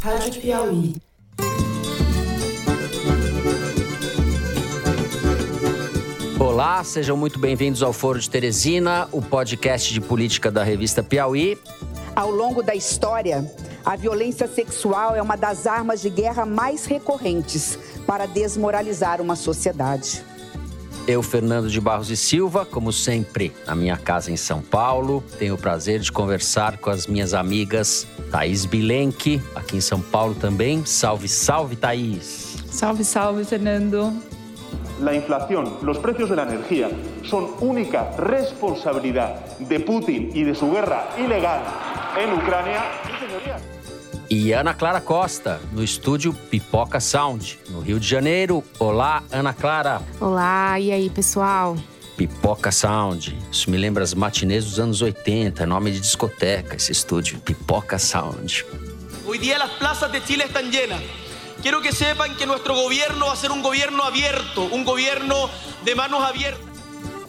Rádio Piauí. Olá, sejam muito bem-vindos ao Foro de Teresina, o podcast de política da revista Piauí. Ao longo da história, a violência sexual é uma das armas de guerra mais recorrentes para desmoralizar uma sociedade. Eu, Fernando de Barros e Silva, como sempre, na minha casa em São Paulo, tenho o prazer de conversar com as minhas amigas Thaís Bilenque, aqui em São Paulo também. Salve, salve, Thaís! Salve, salve, Fernando! la inflación, los precios de la energía son única responsabilidad de Putin y de su guerra ilegal en Ucrania. E Ana Clara Costa, no estúdio Pipoca Sound, no Rio de Janeiro. Olá, Ana Clara. Olá, e aí, pessoal? Pipoca Sound. Isso me lembra as matinês dos anos 80, nome de discoteca, esse estúdio, Pipoca Sound. Hoy día las plazas de Chile están llenas. Quiero que sepan que nuestro gobierno va a ser un gobierno abierto, un gobierno de manos abiertas.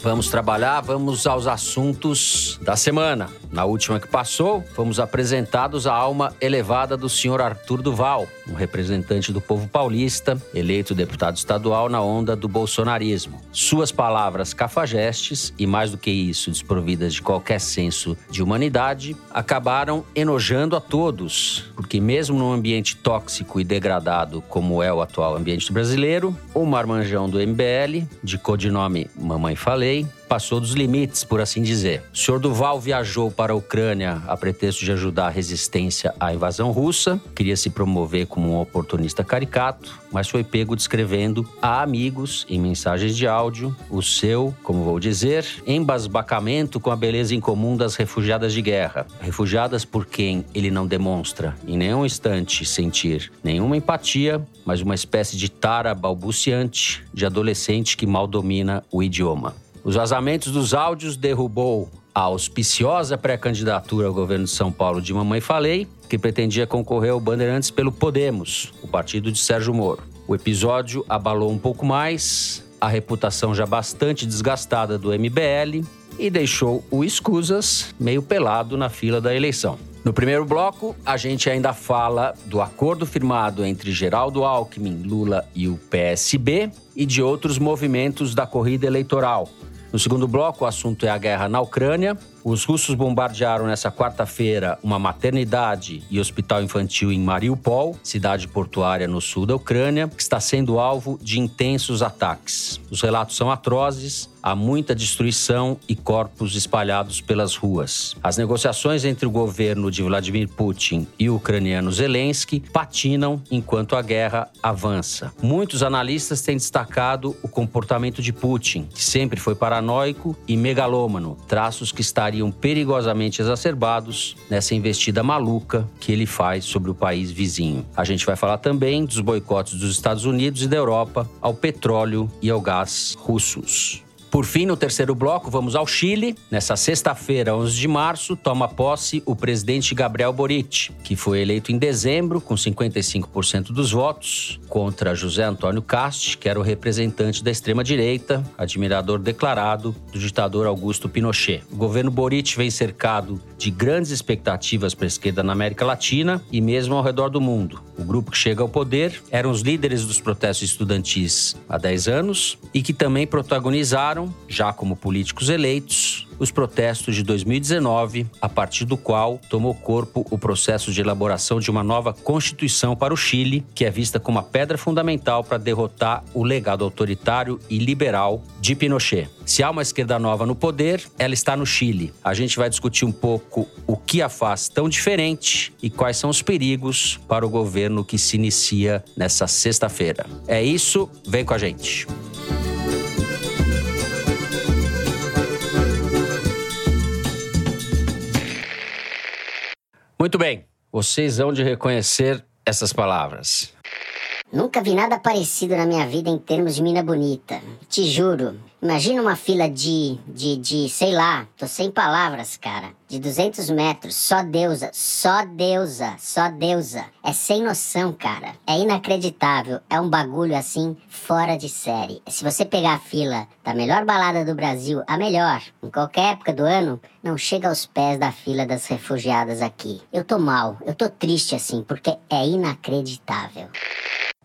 Vamos trabalhar, vamos aos assuntos da semana. Na última que passou, fomos apresentados à alma elevada do senhor Arthur Duval, um representante do povo paulista, eleito deputado estadual na onda do bolsonarismo. Suas palavras cafajestes e, mais do que isso, desprovidas de qualquer senso de humanidade, acabaram enojando a todos, porque, mesmo num ambiente tóxico e degradado como é o atual ambiente brasileiro, o marmanjão do MBL, de codinome Mamãe Falei, passou dos limites, por assim dizer. O senhor Duval viajou para a Ucrânia a pretexto de ajudar a resistência à invasão russa, queria se promover como um oportunista caricato, mas foi pego descrevendo a amigos, em mensagens de áudio, o seu, como vou dizer, embasbacamento com a beleza incomum das refugiadas de guerra. Refugiadas por quem ele não demonstra, em nenhum instante, sentir nenhuma empatia, mas uma espécie de tara balbuciante de adolescente que mal domina o idioma. Os vazamentos dos áudios derrubou a auspiciosa pré-candidatura ao governo de São Paulo de Mamãe Falei, que pretendia concorrer ao Bandeirantes pelo Podemos, o partido de Sérgio Moro. O episódio abalou um pouco mais a reputação já bastante desgastada do MBL e deixou o Escusas meio pelado na fila da eleição. No primeiro bloco, a gente ainda fala do acordo firmado entre Geraldo Alckmin, Lula e o PSB e de outros movimentos da corrida eleitoral. No segundo bloco, o assunto é a guerra na Ucrânia. Os russos bombardearam nessa quarta-feira uma maternidade e hospital infantil em Mariupol, cidade portuária no sul da Ucrânia, que está sendo alvo de intensos ataques. Os relatos são atrozes, há muita destruição e corpos espalhados pelas ruas. As negociações entre o governo de Vladimir Putin e o ucraniano Zelensky patinam enquanto a guerra avança. Muitos analistas têm destacado o comportamento de Putin, que sempre foi paranoico e megalômano, traços que estariam perigosamente exacerbados nessa investida maluca que ele faz sobre o país vizinho. A gente vai falar também dos boicotes dos Estados Unidos e da Europa ao petróleo e ao gás russos. Por fim, no terceiro bloco, vamos ao Chile. Nessa sexta-feira, 11 de março, toma posse o presidente Gabriel Boric, que foi eleito em dezembro com 55% dos votos, contra José Antônio Cast, que era o representante da extrema-direita, admirador declarado do ditador Augusto Pinochet. O governo Boric vem cercado de grandes expectativas para a esquerda na América Latina e mesmo ao redor do mundo. O grupo que chega ao poder eram os líderes dos protestos estudantis há 10 anos e que também protagonizaram, já como políticos eleitos, os protestos de 2019, a partir do qual tomou corpo o processo de elaboração de uma nova Constituição para o Chile, que é vista como a pedra fundamental para derrotar o legado autoritário e liberal de Pinochet. Se há uma esquerda nova no poder, ela está no Chile. A gente vai discutir um pouco o que a faz tão diferente e quais são os perigos para o governo que se inicia nessa sexta-feira. É isso, vem com a gente. Muito bem, vocês vão de reconhecer essas palavras. Nunca vi nada parecido na minha vida em termos de mina bonita. Te juro. Imagina uma fila de, de, de, sei lá, tô sem palavras, cara. De 200 metros, só deusa, só deusa, só deusa. É sem noção, cara. É inacreditável. É um bagulho assim, fora de série. Se você pegar a fila da melhor balada do Brasil, a melhor, em qualquer época do ano, não chega aos pés da fila das refugiadas aqui. Eu tô mal, eu tô triste assim, porque é inacreditável.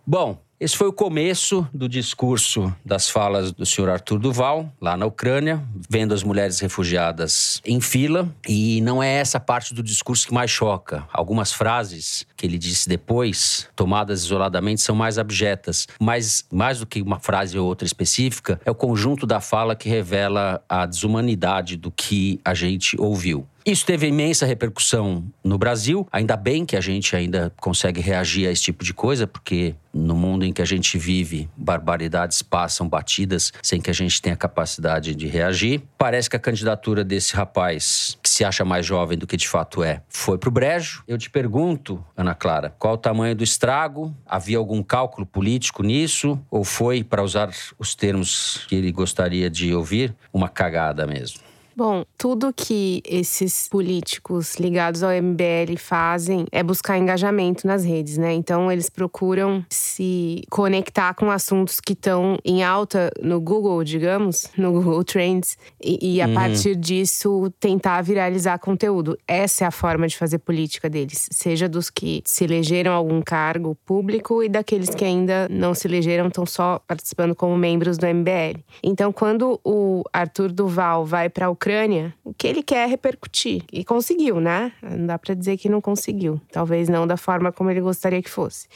Bom, esse foi o começo do discurso das falas do senhor Arthur Duval, lá na Ucrânia, vendo as mulheres refugiadas em fila. E não é essa parte do discurso que mais choca. Algumas frases que ele disse depois, tomadas isoladamente, são mais abjetas. Mas, mais do que uma frase ou outra específica, é o conjunto da fala que revela a desumanidade do que a gente ouviu. Isso teve imensa repercussão no Brasil. Ainda bem que a gente ainda consegue reagir a esse tipo de coisa, porque no mundo em que a gente vive, barbaridades passam batidas sem que a gente tenha capacidade de reagir. Parece que a candidatura desse rapaz, que se acha mais jovem do que de fato é, foi pro brejo. Eu te pergunto, Ana Clara, qual o tamanho do estrago? Havia algum cálculo político nisso? Ou foi, para usar os termos que ele gostaria de ouvir, uma cagada mesmo? Bom, tudo que esses políticos ligados ao MBL fazem é buscar engajamento nas redes, né? Então eles procuram se conectar com assuntos que estão em alta no Google, digamos, no Google Trends, e, e a uhum. partir disso tentar viralizar conteúdo. Essa é a forma de fazer política deles, seja dos que se elegeram a algum cargo público e daqueles que ainda não se elegeram, estão só participando como membros do MBL. Então, quando o Arthur Duval vai para o Ucrânia, o que ele quer repercutir. E conseguiu, né? Não dá para dizer que não conseguiu. Talvez não da forma como ele gostaria que fosse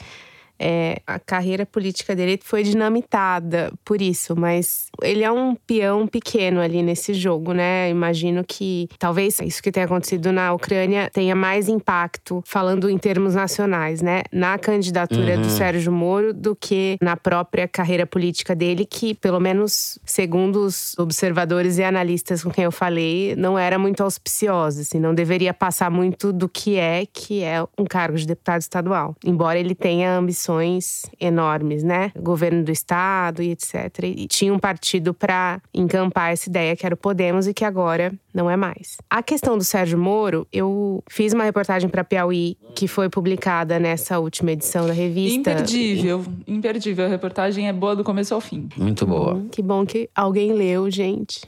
é, a carreira política dele foi dinamitada por isso, mas ele é um peão pequeno ali nesse jogo, né? Imagino que talvez isso que tenha acontecido na Ucrânia tenha mais impacto, falando em termos nacionais, né? Na candidatura uhum. do Sérgio Moro do que na própria carreira política dele, que, pelo menos segundo os observadores e analistas com quem eu falei, não era muito auspiciosa, assim, não deveria passar muito do que é, que é um cargo de deputado estadual. Embora ele tenha ambições ambições enormes, né? Governo do estado e etc. E tinha um partido para encampar essa ideia que era o Podemos e que agora não é mais. A questão do Sérgio Moro, eu fiz uma reportagem para Piauí que foi publicada nessa última edição da revista. Imperdível, imperdível. A reportagem é boa do começo ao fim. Muito boa. Hum, que bom que alguém leu, gente.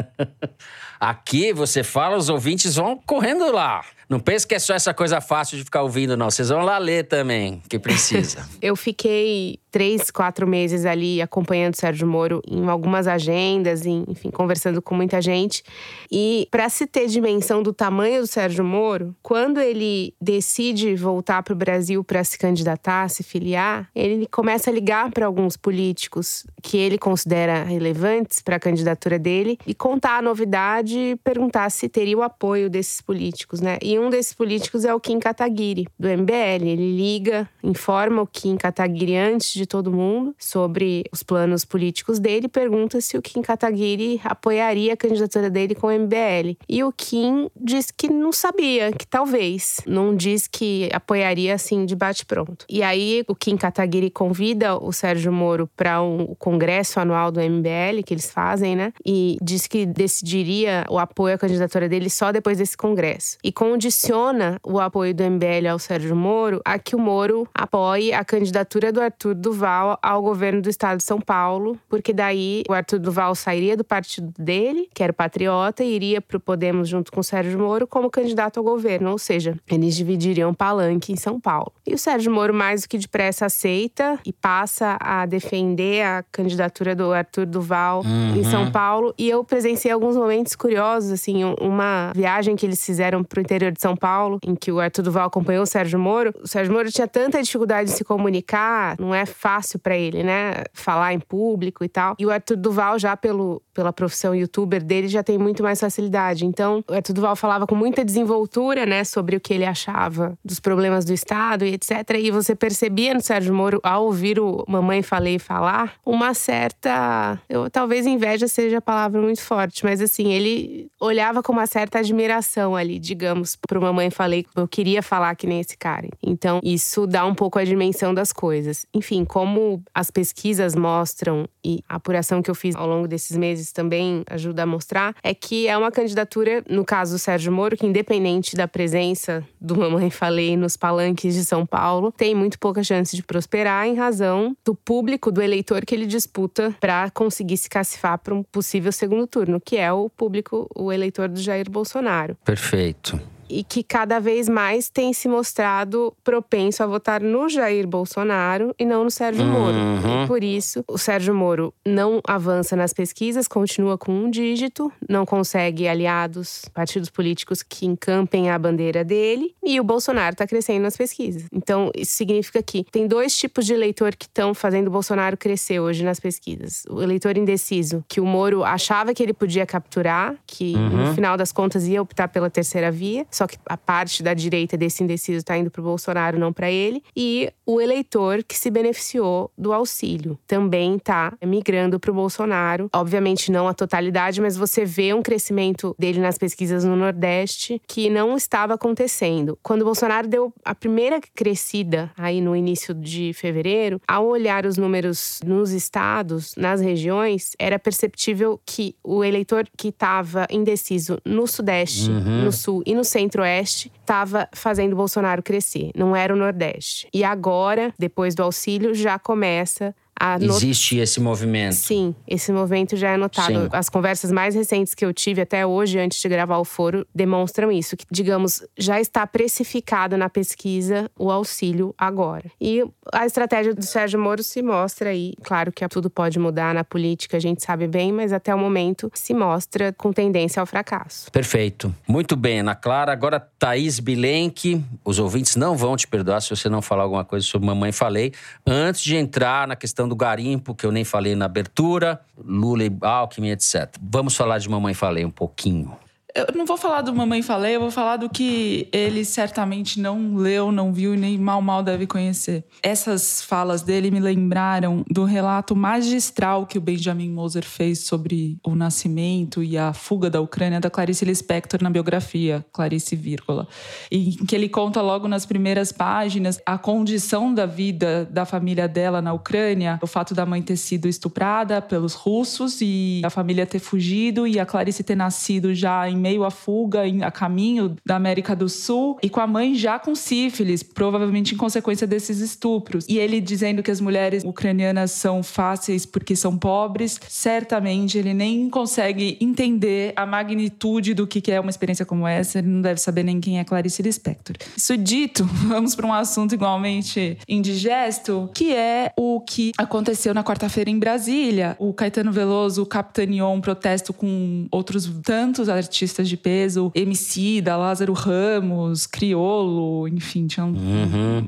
Aqui você fala, os ouvintes vão correndo lá. Não pense que é só essa coisa fácil de ficar ouvindo, não. Vocês vão lá ler também, que precisa. eu fiquei três, quatro meses ali acompanhando o Sérgio Moro em algumas agendas, enfim, conversando com muita gente. E para se ter dimensão do tamanho do Sérgio Moro, quando ele decide voltar para o Brasil para se candidatar, se filiar, ele começa a ligar para alguns políticos que ele considera relevantes para a candidatura dele e contar a novidade e perguntar se teria o apoio desses políticos, né? E um desses políticos é o Kim Kataguiri, do MBL. Ele liga, informa o Kim Kataguiri antes de todo mundo sobre os planos políticos dele pergunta se o Kim Kataguiri apoiaria a candidatura dele com o MBL. E o Kim diz que não sabia, que talvez. Não diz que apoiaria assim de bate-pronto. E aí o Kim Kataguiri convida o Sérgio Moro para um congresso anual do MBL que eles fazem, né? E diz que decidiria o apoio à candidatura dele só depois desse congresso. E condiciona o apoio do MBL ao Sérgio Moro a que o Moro apoie a candidatura do Arthur Duval ao governo do estado de São Paulo, porque daí o Arthur Duval sairia do partido dele, que era o Patriota, e iria para o Podemos junto com o Sérgio Moro como candidato ao governo, ou seja, eles dividiriam palanque em São Paulo. E o Sérgio Moro mais do que depressa aceita e passa a defender a candidatura do Arthur Duval uhum. em São Paulo, e eu presenciei alguns momentos curiosos, assim, uma viagem que eles fizeram para o interior de São Paulo, em que o Arthur Duval acompanhou o Sérgio Moro. O Sérgio Moro tinha tanta dificuldade de se comunicar, não é fácil para ele, né? Falar em público e tal. E o Arthur Duval, já pelo, pela profissão youtuber dele, já tem muito mais facilidade. Então, o Arthur Duval falava com muita desenvoltura, né, sobre o que ele achava dos problemas do Estado e etc. E você percebia no Sérgio Moro, ao ouvir o Mamãe Falei falar, uma certa. Eu, talvez inveja seja a palavra muito forte, mas assim, ele olhava com uma certa admiração ali, digamos, pro Mamãe Falei. Eu queria falar que nem esse cara. Então, isso dá um pouco a dimensão das coisas. Enfim, como as pesquisas mostram e a apuração que eu fiz ao longo desses meses também ajuda a mostrar, é que é uma candidatura, no caso do Sérgio Moro, que independente da presença do Mamãe Falei nos palanques de São Paulo, tem muito pouca chance de prosperar em razão do público, do eleitor que ele disputa para conseguir se cacifar para um possível segundo turno, que é o público, o eleitor do Jair Bolsonaro. Perfeito e que cada vez mais tem se mostrado propenso a votar no Jair Bolsonaro e não no Sérgio Moro. Uhum. E por isso, o Sérgio Moro não avança nas pesquisas, continua com um dígito, não consegue aliados, partidos políticos que encampem a bandeira dele, e o Bolsonaro está crescendo nas pesquisas. Então, isso significa que tem dois tipos de eleitor que estão fazendo o Bolsonaro crescer hoje nas pesquisas. O eleitor indeciso, que o Moro achava que ele podia capturar, que Uhum. no final das contas ia optar pela terceira via, só que a parte da direita desse indeciso está indo para o Bolsonaro, não para ele. E o eleitor que se beneficiou do auxílio também está migrando para o Bolsonaro. Obviamente não a totalidade, mas você vê um crescimento dele nas pesquisas no Nordeste que não estava acontecendo. Quando o Bolsonaro deu a primeira crescida aí no início de fevereiro, ao olhar os números nos estados, nas regiões, era perceptível que o eleitor que estava indeciso no Sudeste, no Sul e no Centro-Oeste estava fazendo Bolsonaro crescer, não era o Nordeste. E agora, depois do auxílio, já começa not- Existe esse movimento. Sim, esse movimento já é notado. Sim. As conversas mais recentes que eu tive até hoje, antes de gravar o foro, demonstram isso. Que, digamos, já está precificado na pesquisa o auxílio agora. E a estratégia do Sérgio Moro se mostra aí. Claro que tudo pode mudar na política, a gente sabe bem, mas até o momento se mostra com tendência ao fracasso. Perfeito. Muito bem, Ana Clara. Agora, Thaís Bilenque. Os ouvintes não vão te perdoar se você não falar alguma coisa sobre Mamãe Falei. Antes de entrar na questão do garimpo, que eu nem falei na abertura, Lula e Alckmin, etc. Vamos falar de Mamãe Falei um pouquinho. Eu não vou falar do Mamãe Falei, eu vou falar do que ele certamente não leu, não viu e nem mal mal deve conhecer. Essas falas dele me lembraram do relato magistral que o Benjamin Moser fez sobre o nascimento e a fuga da Ucrânia da Clarice Lispector na biografia Clarice Vírgula. Em que ele conta logo nas primeiras páginas a condição da vida da família dela na Ucrânia, o fato da mãe ter sido estuprada pelos russos e a família ter fugido e a Clarice ter nascido já em meio à fuga, a caminho da América do Sul, e com a mãe já com sífilis, provavelmente em consequência desses estupros. E ele dizendo que as mulheres ucranianas são fáceis porque são pobres, certamente ele nem consegue entender a magnitude do que é uma experiência como essa, ele não deve saber nem quem é Clarice Lispector. Isso dito, vamos para um assunto igualmente indigesto, que é o que aconteceu na quarta-feira em Brasília. O Caetano Veloso capitaneou um protesto com outros tantos artistas de peso, Emicida, Lázaro Ramos, Criolo, enfim, tinha um,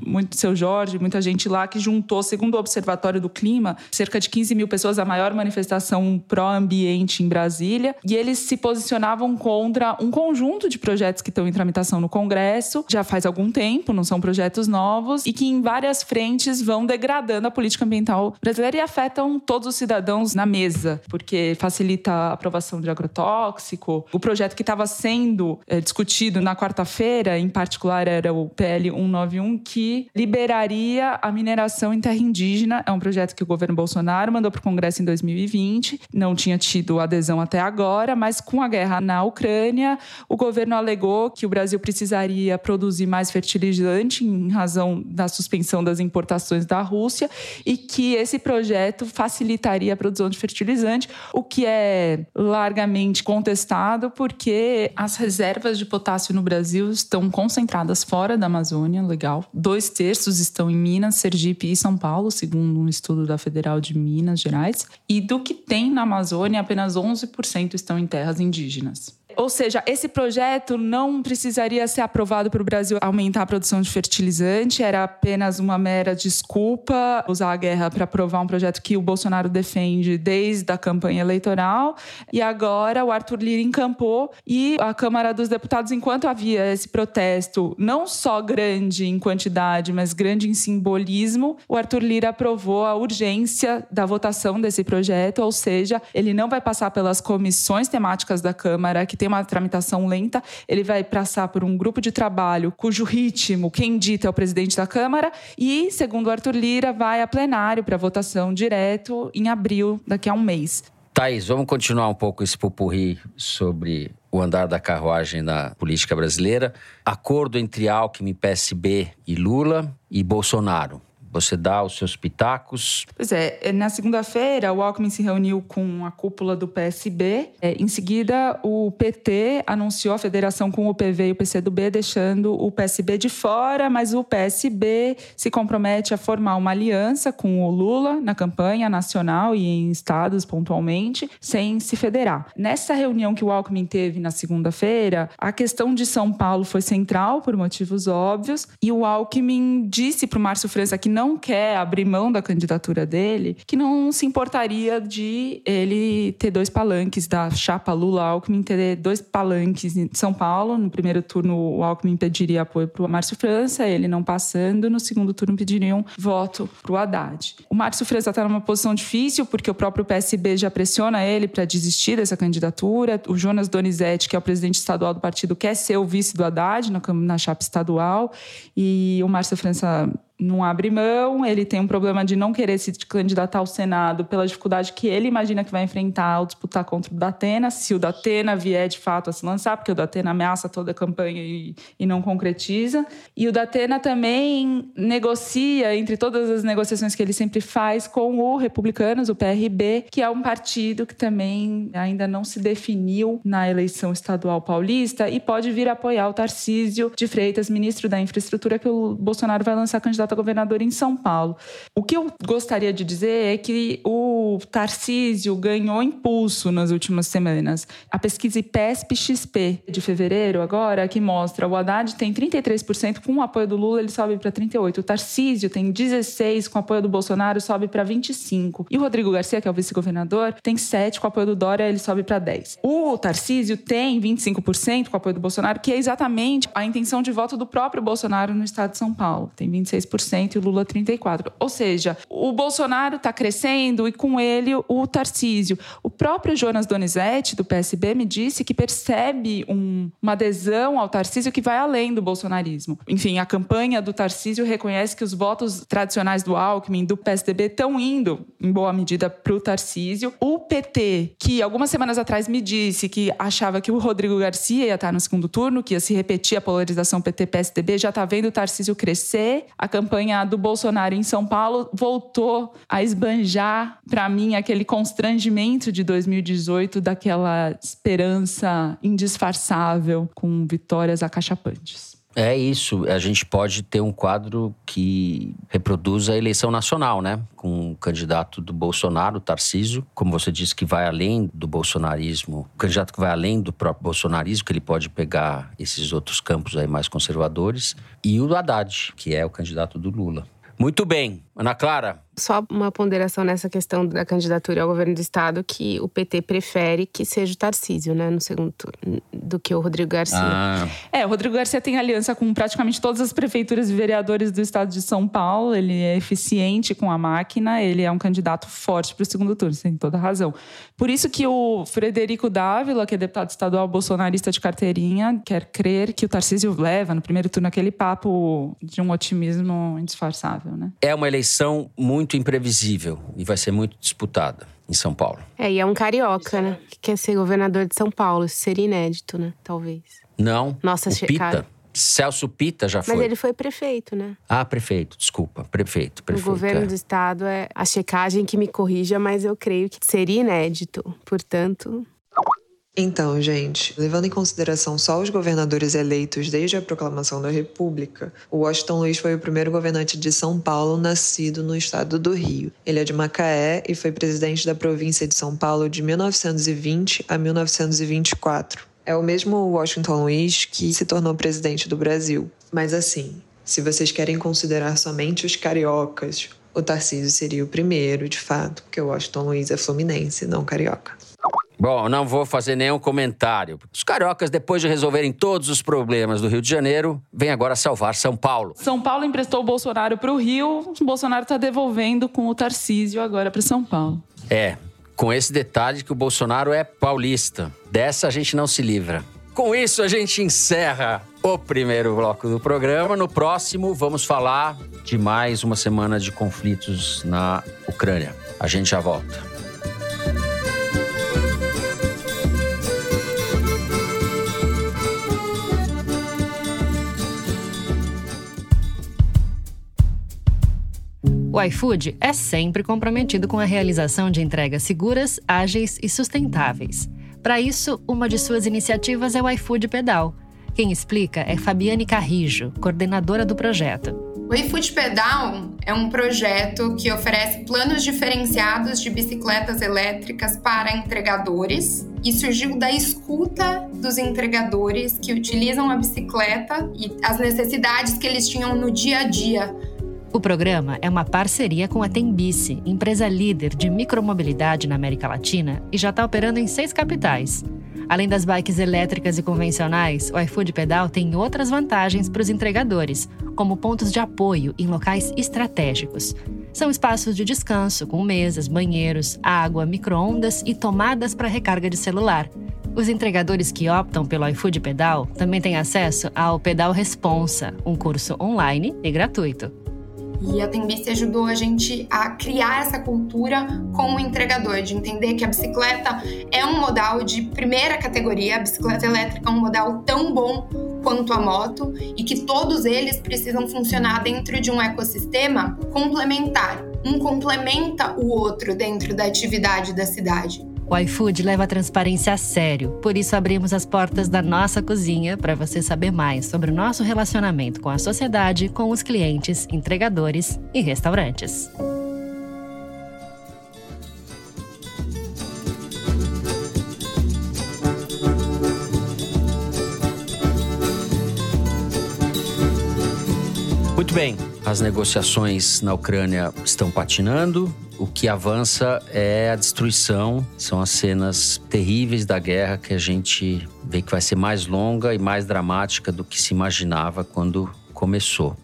muito seu Jorge, muita gente lá que juntou, segundo o Observatório do Clima, cerca de 15 mil pessoas, a maior manifestação pró-ambiente em Brasília. E eles se posicionavam contra um conjunto de projetos que estão em tramitação no Congresso já faz algum tempo, não são projetos novos, e que em várias frentes vão degradando a política ambiental brasileira e afetam todos os cidadãos na mesa, porque facilita a aprovação de agrotóxico. O projeto que estava sendo eh, discutido na quarta-feira, em particular, era o PL 191, que liberaria a mineração em terra indígena. É um projeto que o governo Bolsonaro mandou para o Congresso em 2020, não tinha tido adesão até agora, mas com a guerra na Ucrânia, o governo alegou que o Brasil precisaria produzir mais fertilizante em razão da suspensão das importações da Rússia e que esse projeto facilitaria a produção de fertilizante, o que é largamente contestado porque as reservas de potássio no Brasil estão concentradas fora da Amazônia, legal. Dois terços estão em Minas, Sergipe e São Paulo, segundo um estudo da Federal de Minas Gerais. E do que tem na Amazônia, apenas 11% estão em terras indígenas. Ou seja, esse projeto não precisaria ser aprovado para o Brasil aumentar a produção de fertilizante, era apenas uma mera desculpa usar a guerra para aprovar um projeto que o Bolsonaro defende desde a campanha eleitoral. E agora o Arthur Lira encampou e a Câmara dos Deputados, enquanto havia esse protesto, não só grande em quantidade, mas grande em simbolismo, o Arthur Lira aprovou a urgência da votação desse projeto, ou seja, ele não vai passar pelas comissões temáticas da Câmara, que tem uma tramitação lenta, ele vai passar por um grupo de trabalho cujo ritmo, quem dita é o presidente da Câmara, e, segundo Arthur Lira, vai a plenário para votação direto em abril, daqui a um mês. Thaís, vamos continuar um pouco esse pupurri sobre o andar da carruagem na política brasileira. Acordo entre Alckmin, PSB e Lula e Bolsonaro. Você dá os seus pitacos. Pois é, na segunda-feira o Alckmin se reuniu com a cúpula do PSB. É, em seguida, o PT anunciou a federação com o PV e o PCdoB, deixando o PSB de fora, mas o PSB se compromete a formar uma aliança com o Lula na campanha nacional e em estados pontualmente, sem se federar. Nessa reunião que o Alckmin teve na segunda-feira, a questão de São Paulo foi central por motivos óbvios, e o Alckmin disse para o Márcio França que não não quer abrir mão da candidatura dele, que não se importaria de ele ter dois palanques da chapa Lula-Alckmin, ter dois palanques em São Paulo. No primeiro turno, o Alckmin pediria apoio para o Márcio França, ele não passando. No segundo turno, pediriam voto para o Haddad. O Márcio França está numa posição difícil, porque o próprio PSB já pressiona ele para desistir dessa candidatura. O Jonas Donizete, que é o presidente estadual do partido, quer ser o vice do Haddad na, na chapa estadual. E o Márcio França não abre mão, ele tem um problema de não querer se candidatar ao Senado pela dificuldade que ele imagina que vai enfrentar ao disputar contra o Datena, se o Datena vier de fato a se lançar, porque o Datena ameaça toda a campanha e, e não concretiza. E o Datena também negocia, entre todas as negociações que ele sempre faz, com o Republicanos, o PRB, que é um partido que também ainda não se definiu na eleição estadual paulista e pode vir apoiar o Tarcísio de Freitas, ministro da Infraestrutura, que o Bolsonaro vai lançar candidato candidato a governador em São Paulo. O que eu gostaria de dizer é que o Tarcísio ganhou impulso nas últimas semanas. A pesquisa IPESP-XP de fevereiro, agora, que mostra o Haddad tem 33% com o apoio do Lula, ele sobe para 38%. O Tarcísio tem 16% com o apoio do Bolsonaro, sobe para 25%. E o Rodrigo Garcia, que é o vice-governador, tem 7% com o apoio do Dória, ele sobe para 10%. O Tarcísio tem 25% com o apoio do Bolsonaro, que é exatamente a intenção de voto do próprio Bolsonaro no estado de São Paulo. Tem 26% e o Lula 34%. Ou seja, o Bolsonaro está crescendo e com ele o Tarcísio. O próprio Jonas Donizete, do PSB, me disse que percebe um, uma adesão ao Tarcísio que vai além do bolsonarismo. Enfim, a campanha do Tarcísio reconhece que os votos tradicionais do Alckmin, do PSDB, estão indo, em boa medida, para o Tarcísio. O PT, que algumas semanas atrás me disse que achava que o Rodrigo Garcia ia estar no segundo turno, que ia se repetir a polarização PT-PSDB, já está vendo o Tarcísio crescer. A campanha campanha do Bolsonaro em São Paulo voltou a esbanjar para mim aquele constrangimento de 2018, daquela esperança indisfarçável com vitórias acachapantes. É isso. A gente pode ter um quadro que reproduza a eleição nacional, né? Com o candidato do Bolsonaro, Tarcísio, como você disse, que vai além do bolsonarismo, o candidato que vai além do próprio bolsonarismo, que ele pode pegar esses outros campos aí mais conservadores, e o Haddad, que é o candidato do Lula. Muito bem. Ana Clara, só uma ponderação nessa questão da candidatura ao governo do estado, que o PT prefere que seja o Tarcísio, né, no segundo turno, do que o Rodrigo Garcia. Ah. É, o Rodrigo Garcia tem aliança com praticamente todas as prefeituras e vereadores do estado de São Paulo. Ele é eficiente com a máquina, ele é um candidato forte para o segundo turno, tem toda razão. Por isso que o Frederico Dávila, que é deputado estadual bolsonarista de carteirinha, quer crer que o Tarcísio leva no primeiro turno aquele papo de um otimismo indisfarçável, né? É uma eleição muito muito imprevisível e vai ser muito disputada em São Paulo. É, e é um carioca, né? Que quer ser governador de São Paulo. Isso seria inédito, né? Talvez. Não. Nossa, o Pita. Celso Pita já foi. Mas ele foi prefeito, né? Ah, prefeito, desculpa. Prefeito, prefeito. O governo é. do estado é a checagem que me corrija, mas eu creio que seria inédito. Portanto, então, gente, levando em consideração só os governadores eleitos desde a proclamação da República, o Washington Luiz foi o primeiro governante de São Paulo nascido no estado do Rio. Ele é de Macaé e foi presidente da província de São Paulo de 1920 a 1924. É o mesmo Washington Luiz que se tornou presidente do Brasil. Mas assim, se vocês querem considerar somente os cariocas, o Tarcísio seria o primeiro, de fato, porque o Washington Luiz é fluminense, não carioca. Bom, não vou fazer nenhum comentário. Os cariocas, depois de resolverem todos os problemas do Rio de Janeiro, vêm agora salvar São Paulo. São Paulo emprestou o Bolsonaro para o Rio, o Bolsonaro está devolvendo com o Tarcísio agora para São Paulo. É, com esse detalhe que o Bolsonaro é paulista. Dessa a gente não se livra. Com isso, a gente encerra o primeiro bloco do programa. No próximo, vamos falar de mais uma semana de conflitos na Ucrânia. A gente já volta. O iFood é sempre comprometido com a realização de entregas seguras, ágeis e sustentáveis. Para isso, uma de suas iniciativas é o iFood Pedal. Quem explica é Fabiane Carrijo, coordenadora do projeto. O iFood Pedal é um projeto que oferece planos diferenciados de bicicletas elétricas para entregadores e surgiu da escuta dos entregadores que utilizam a bicicleta e as necessidades que eles tinham no dia a dia o programa é uma parceria com a Tembice, empresa líder de micromobilidade na América Latina e já está operando em seis capitais. Além das bikes elétricas e convencionais, o iFood Pedal tem outras vantagens para os entregadores, como pontos de apoio em locais estratégicos. São espaços de descanso com mesas, banheiros, água, micro-ondas e tomadas para recarga de celular. Os entregadores que optam pelo iFood Pedal também têm acesso ao Pedal Responsa, um curso online e gratuito. E a Tembice ajudou a gente a criar essa cultura com o entregador, de entender que a bicicleta é um modal de primeira categoria, a bicicleta elétrica é um modal tão bom quanto a moto e que todos eles precisam funcionar dentro de um ecossistema complementar. Um complementa o outro dentro da atividade da cidade. O iFood leva a transparência a sério, por isso abrimos as portas da nossa cozinha para você saber mais sobre o nosso relacionamento com a sociedade, com os clientes, entregadores e restaurantes. Muito bem, as negociações na Ucrânia estão patinando, o que avança é a destruição, são as cenas terríveis da guerra que a gente vê que vai ser mais longa e mais dramática do que se imaginava quando começou.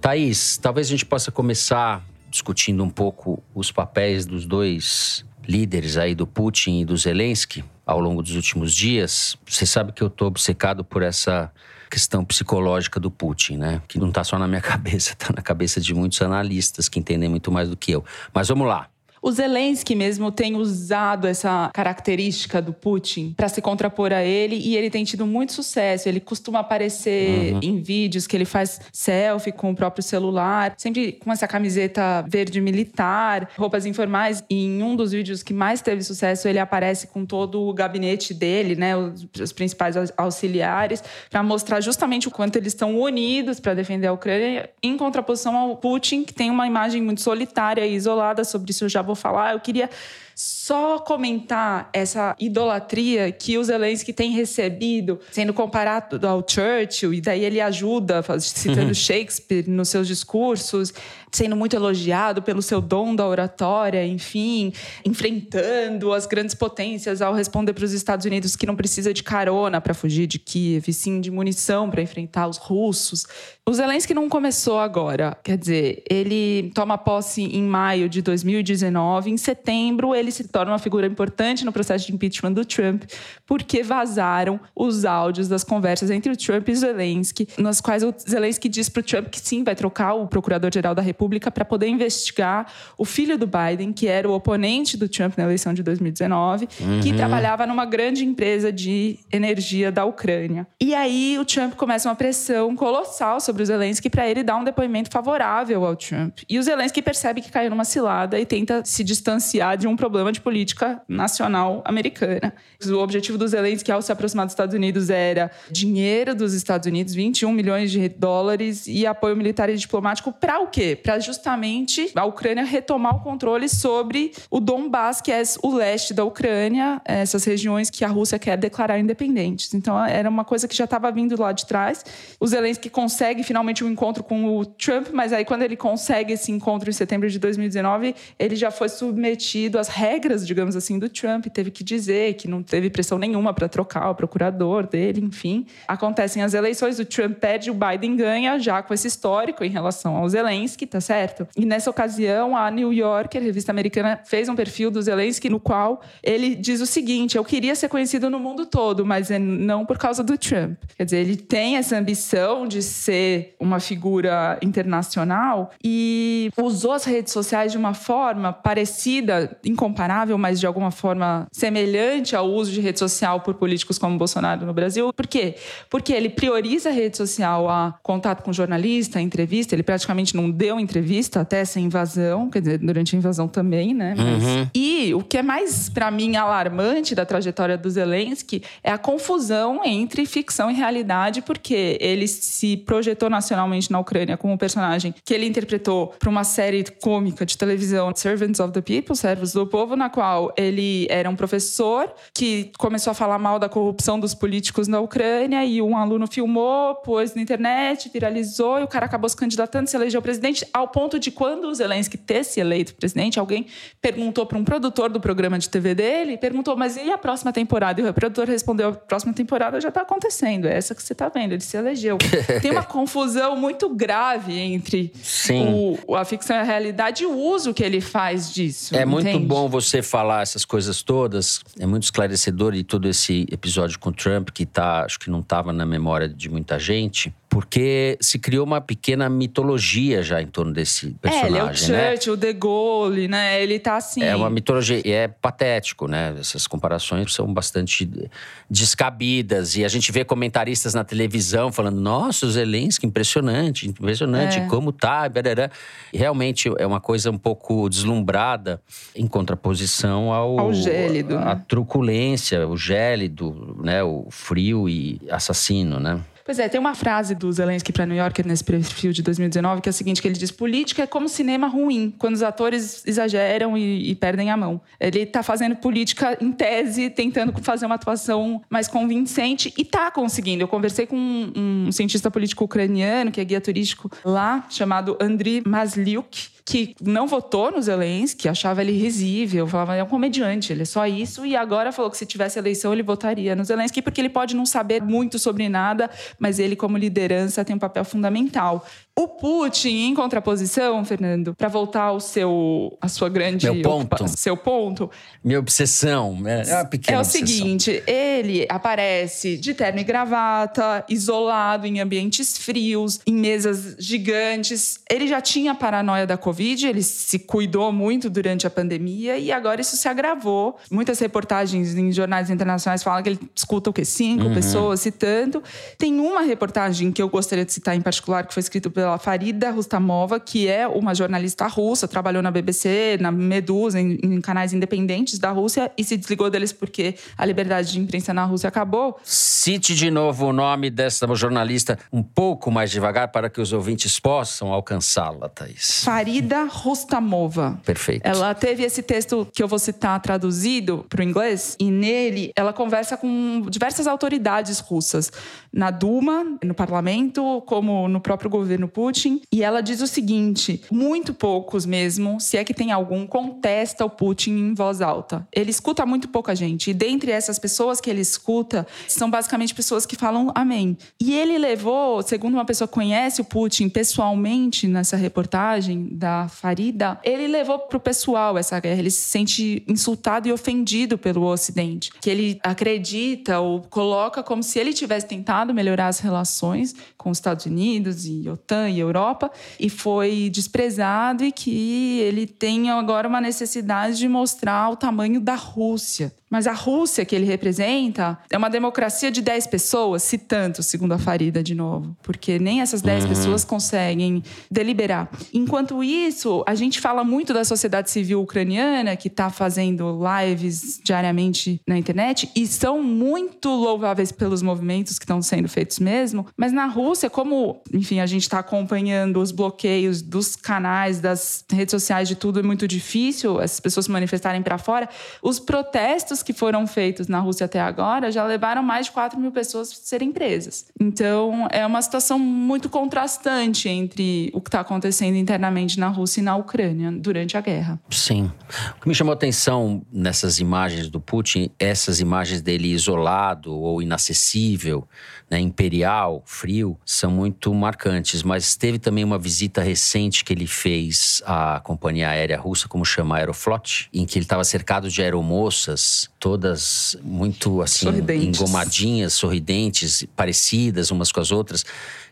Thaís, talvez a gente possa começar discutindo um pouco os papéis dos dois líderes aí, do Putin e do Zelensky, ao longo dos últimos dias. Você sabe que eu estou obcecado por essa questão psicológica do Putin, né? Que não está só na minha cabeça, está na cabeça de muitos analistas que entendem muito mais do que eu. Mas vamos lá. O Zelensky mesmo tem usado essa característica do Putin para se contrapor a ele e ele tem tido muito sucesso. Ele costuma aparecer uhum. em vídeos que ele faz selfie com o próprio celular, sempre com essa camiseta verde militar, roupas informais. E em um dos vídeos que mais teve sucesso, ele aparece com todo o gabinete dele, né, os, os principais auxiliares, para mostrar justamente o quanto eles estão unidos para defender a Ucrânia, em contraposição ao Putin, que tem uma imagem muito solitária e isolada sobre isso eu já vou falar, eu queria só comentar essa idolatria que o Zelensky tem recebido, sendo comparado ao Churchill, e daí ele ajuda, citando uhum. Shakespeare nos seus discursos, sendo muito elogiado pelo seu dom da oratória, enfim, enfrentando as grandes potências ao responder para os Estados Unidos que não precisa de carona para fugir de Kiev, sim de munição para enfrentar os russos. O Zelensky não começou agora, quer dizer, ele toma posse em maio de 2019, em setembro ele se torna uma figura importante no processo de impeachment do Trump, porque vazaram os áudios das conversas entre o Trump e Zelensky, nas quais o Zelensky diz para o Trump que sim, vai trocar o procurador-geral da República para poder investigar o filho do Biden, que era o oponente do Trump na eleição de 2019, uhum. que trabalhava numa grande empresa de energia da Ucrânia. E aí o Trump começa uma pressão colossal sobre o Zelensky para ele dar um depoimento favorável ao Trump. E o Zelensky percebe que caiu numa cilada e tenta se distanciar de um problema de política nacional americana. O objetivo dos Zelensky ao se aproximar dos Estados Unidos era dinheiro dos Estados Unidos, 21 milhões de dólares e apoio militar e diplomático para o quê? Para justamente a Ucrânia retomar o controle sobre o Donbass, que é o leste da Ucrânia, essas regiões que a Rússia quer declarar independentes. Então era uma coisa que já estava vindo lá de trás. O Zelensky consegue finalmente um encontro com o Trump, mas aí quando ele consegue esse encontro em setembro de 2019, ele já foi submetido às regras, digamos assim, do Trump, teve que dizer que não teve pressão nenhuma para trocar o procurador dele, enfim. Acontecem as eleições, o Trump perde, o Biden ganha, já com esse histórico em relação ao Zelensky, tá certo? E nessa ocasião, a New Yorker, revista americana, fez um perfil do Zelensky no qual ele diz o seguinte: eu queria ser conhecido no mundo todo, mas é não por causa do Trump. Quer dizer, ele tem essa ambição de ser uma figura internacional e usou as redes sociais de uma forma parecida, incomparável, mas de alguma forma semelhante ao uso de rede social por políticos como Bolsonaro no Brasil. Por quê? Porque ele prioriza a rede social a contato com jornalista, a entrevista. Ele praticamente não deu entrevista até essa invasão, quer dizer, durante a invasão também, né? Mas... Uhum. E o que é mais, para mim, alarmante da trajetória do Zelensky é a confusão entre ficção e realidade, porque ele se projetou nacionalmente na Ucrânia como um personagem que ele interpretou para uma série cômica de televisão, Servants of the People, Servos do Povo, na qual ele era um professor que começou a falar mal da corrupção dos políticos na Ucrânia e um aluno filmou, pôs na internet, viralizou e o cara acabou se candidatando, se elegeu presidente, ao ponto de quando o Zelensky ter se eleito presidente, alguém perguntou para um produtor do programa de TV dele, perguntou, mas e a próxima temporada? E o produtor respondeu, a próxima temporada já está acontecendo, é essa que você está vendo, ele se elegeu. Tem uma confusão muito grave entre o, a ficção e a realidade e o uso que ele faz disso. É entende? muito bom você falar essas coisas todas, é muito esclarecedor e todo esse episódio com o Trump que tá, acho que não estava na memória de muita gente porque se criou uma pequena mitologia já em torno desse personagem, é, ele é o né? Churchill, o De Gaulle, né? Ele tá assim. É uma mitologia e é patético, né? Essas comparações são bastante descabidas e a gente vê comentaristas na televisão falando: "Nossa, o Zelensky, impressionante, impressionante, é. como tá?" E realmente é uma coisa um pouco deslumbrada em contraposição ao ao gélido, a, a né? truculência, o gélido, né? O frio e assassino, né? Pois é, tem uma frase do Zelensky para New Yorker nesse perfil de 2019 que é a seguinte, que ele diz: política é como cinema ruim, quando os atores exageram e, e perdem a mão. Ele está fazendo política em tese, tentando fazer uma atuação mais convincente e está conseguindo. Eu conversei com um, um cientista político ucraniano que é guia turístico lá, chamado Andriy Masliuk, que não votou no Zelensky, achava ele risível, falava, é um comediante, ele é só isso, e agora falou que se tivesse eleição ele votaria no Zelensky, porque ele pode não saber muito sobre nada, mas ele, como liderança, tem um papel fundamental. O Putin, em contraposição, Fernando, para voltar ao seu, a sua grande Meu ponto. seu ponto, minha obsessão, é uma pequena é o obsessão. seguinte, ele aparece de terno e gravata, isolado em ambientes frios, em mesas gigantes. Ele já tinha paranoia da Covid, ele se cuidou muito durante a pandemia e agora isso se agravou. Muitas reportagens em jornais internacionais falam que ele escuta o quê? Cinco Uhum. pessoas citando. Tem uma reportagem que eu gostaria de citar em particular, que foi escrita pela Farida Rustamova, que é uma jornalista russa, trabalhou na BBC, na Medusa, em, em canais independentes da Rússia e se desligou deles porque a liberdade de imprensa na Rússia acabou. Cite de novo o nome dessa jornalista um pouco mais devagar para que os ouvintes possam alcançá-la, Thaís. Farida Rustamova. Perfeito. Ela teve esse texto que eu vou citar traduzido para o inglês, e nele ela conversa com diversas autoridades russas, na Duma, no parlamento, como no próprio governo Putin. E ela diz o seguinte: muito poucos mesmo, se é que tem algum, contesta o Putin em voz alta. Ele escuta muito pouca gente. E dentre essas pessoas que ele escuta, são basicamente pessoas que falam amém. E ele levou, segundo uma pessoa que conhece o Putin pessoalmente nessa reportagem da Farida, ele levou pro pessoal essa guerra. Ele se sente insultado e ofendido pelo Ocidente. Que ele acredita ou coloca como se ele tivesse tentado melhorar as relações com os Estados Unidos e OTAN e Europa e foi desprezado e que ele tem agora uma necessidade de mostrar o tamanho da Rússia. Mas a Rússia que ele representa é uma democracia de 10 pessoas, se tanto, segundo a Farida de novo, porque nem essas 10 uhum. pessoas conseguem deliberar. Enquanto isso, a gente fala muito da sociedade civil ucraniana que está fazendo lives diariamente na internet e são muito louváveis pelos movimentos que estão sendo feitos mesmo, mas na Rússia, como, enfim, a gente está acompanhando os bloqueios dos canais, das redes sociais, de tudo, é muito difícil essas pessoas se manifestarem para fora. Os protestos que foram feitos na Rússia até agora já levaram mais de 4 mil pessoas a serem presas. Então, é uma situação muito contrastante entre o que está acontecendo internamente na Rússia e na Ucrânia durante a guerra. Sim. O que me chamou a atenção nessas imagens do Putin, essas imagens dele isolado ou inacessível, né, imperial, frio, são muito marcantes. Mas teve também uma visita recente que ele fez à companhia aérea russa, como chama Aeroflot, em que ele estava cercado de aeromoças, todas muito assim, sorridentes. engomadinhas, sorridentes, parecidas umas com as outras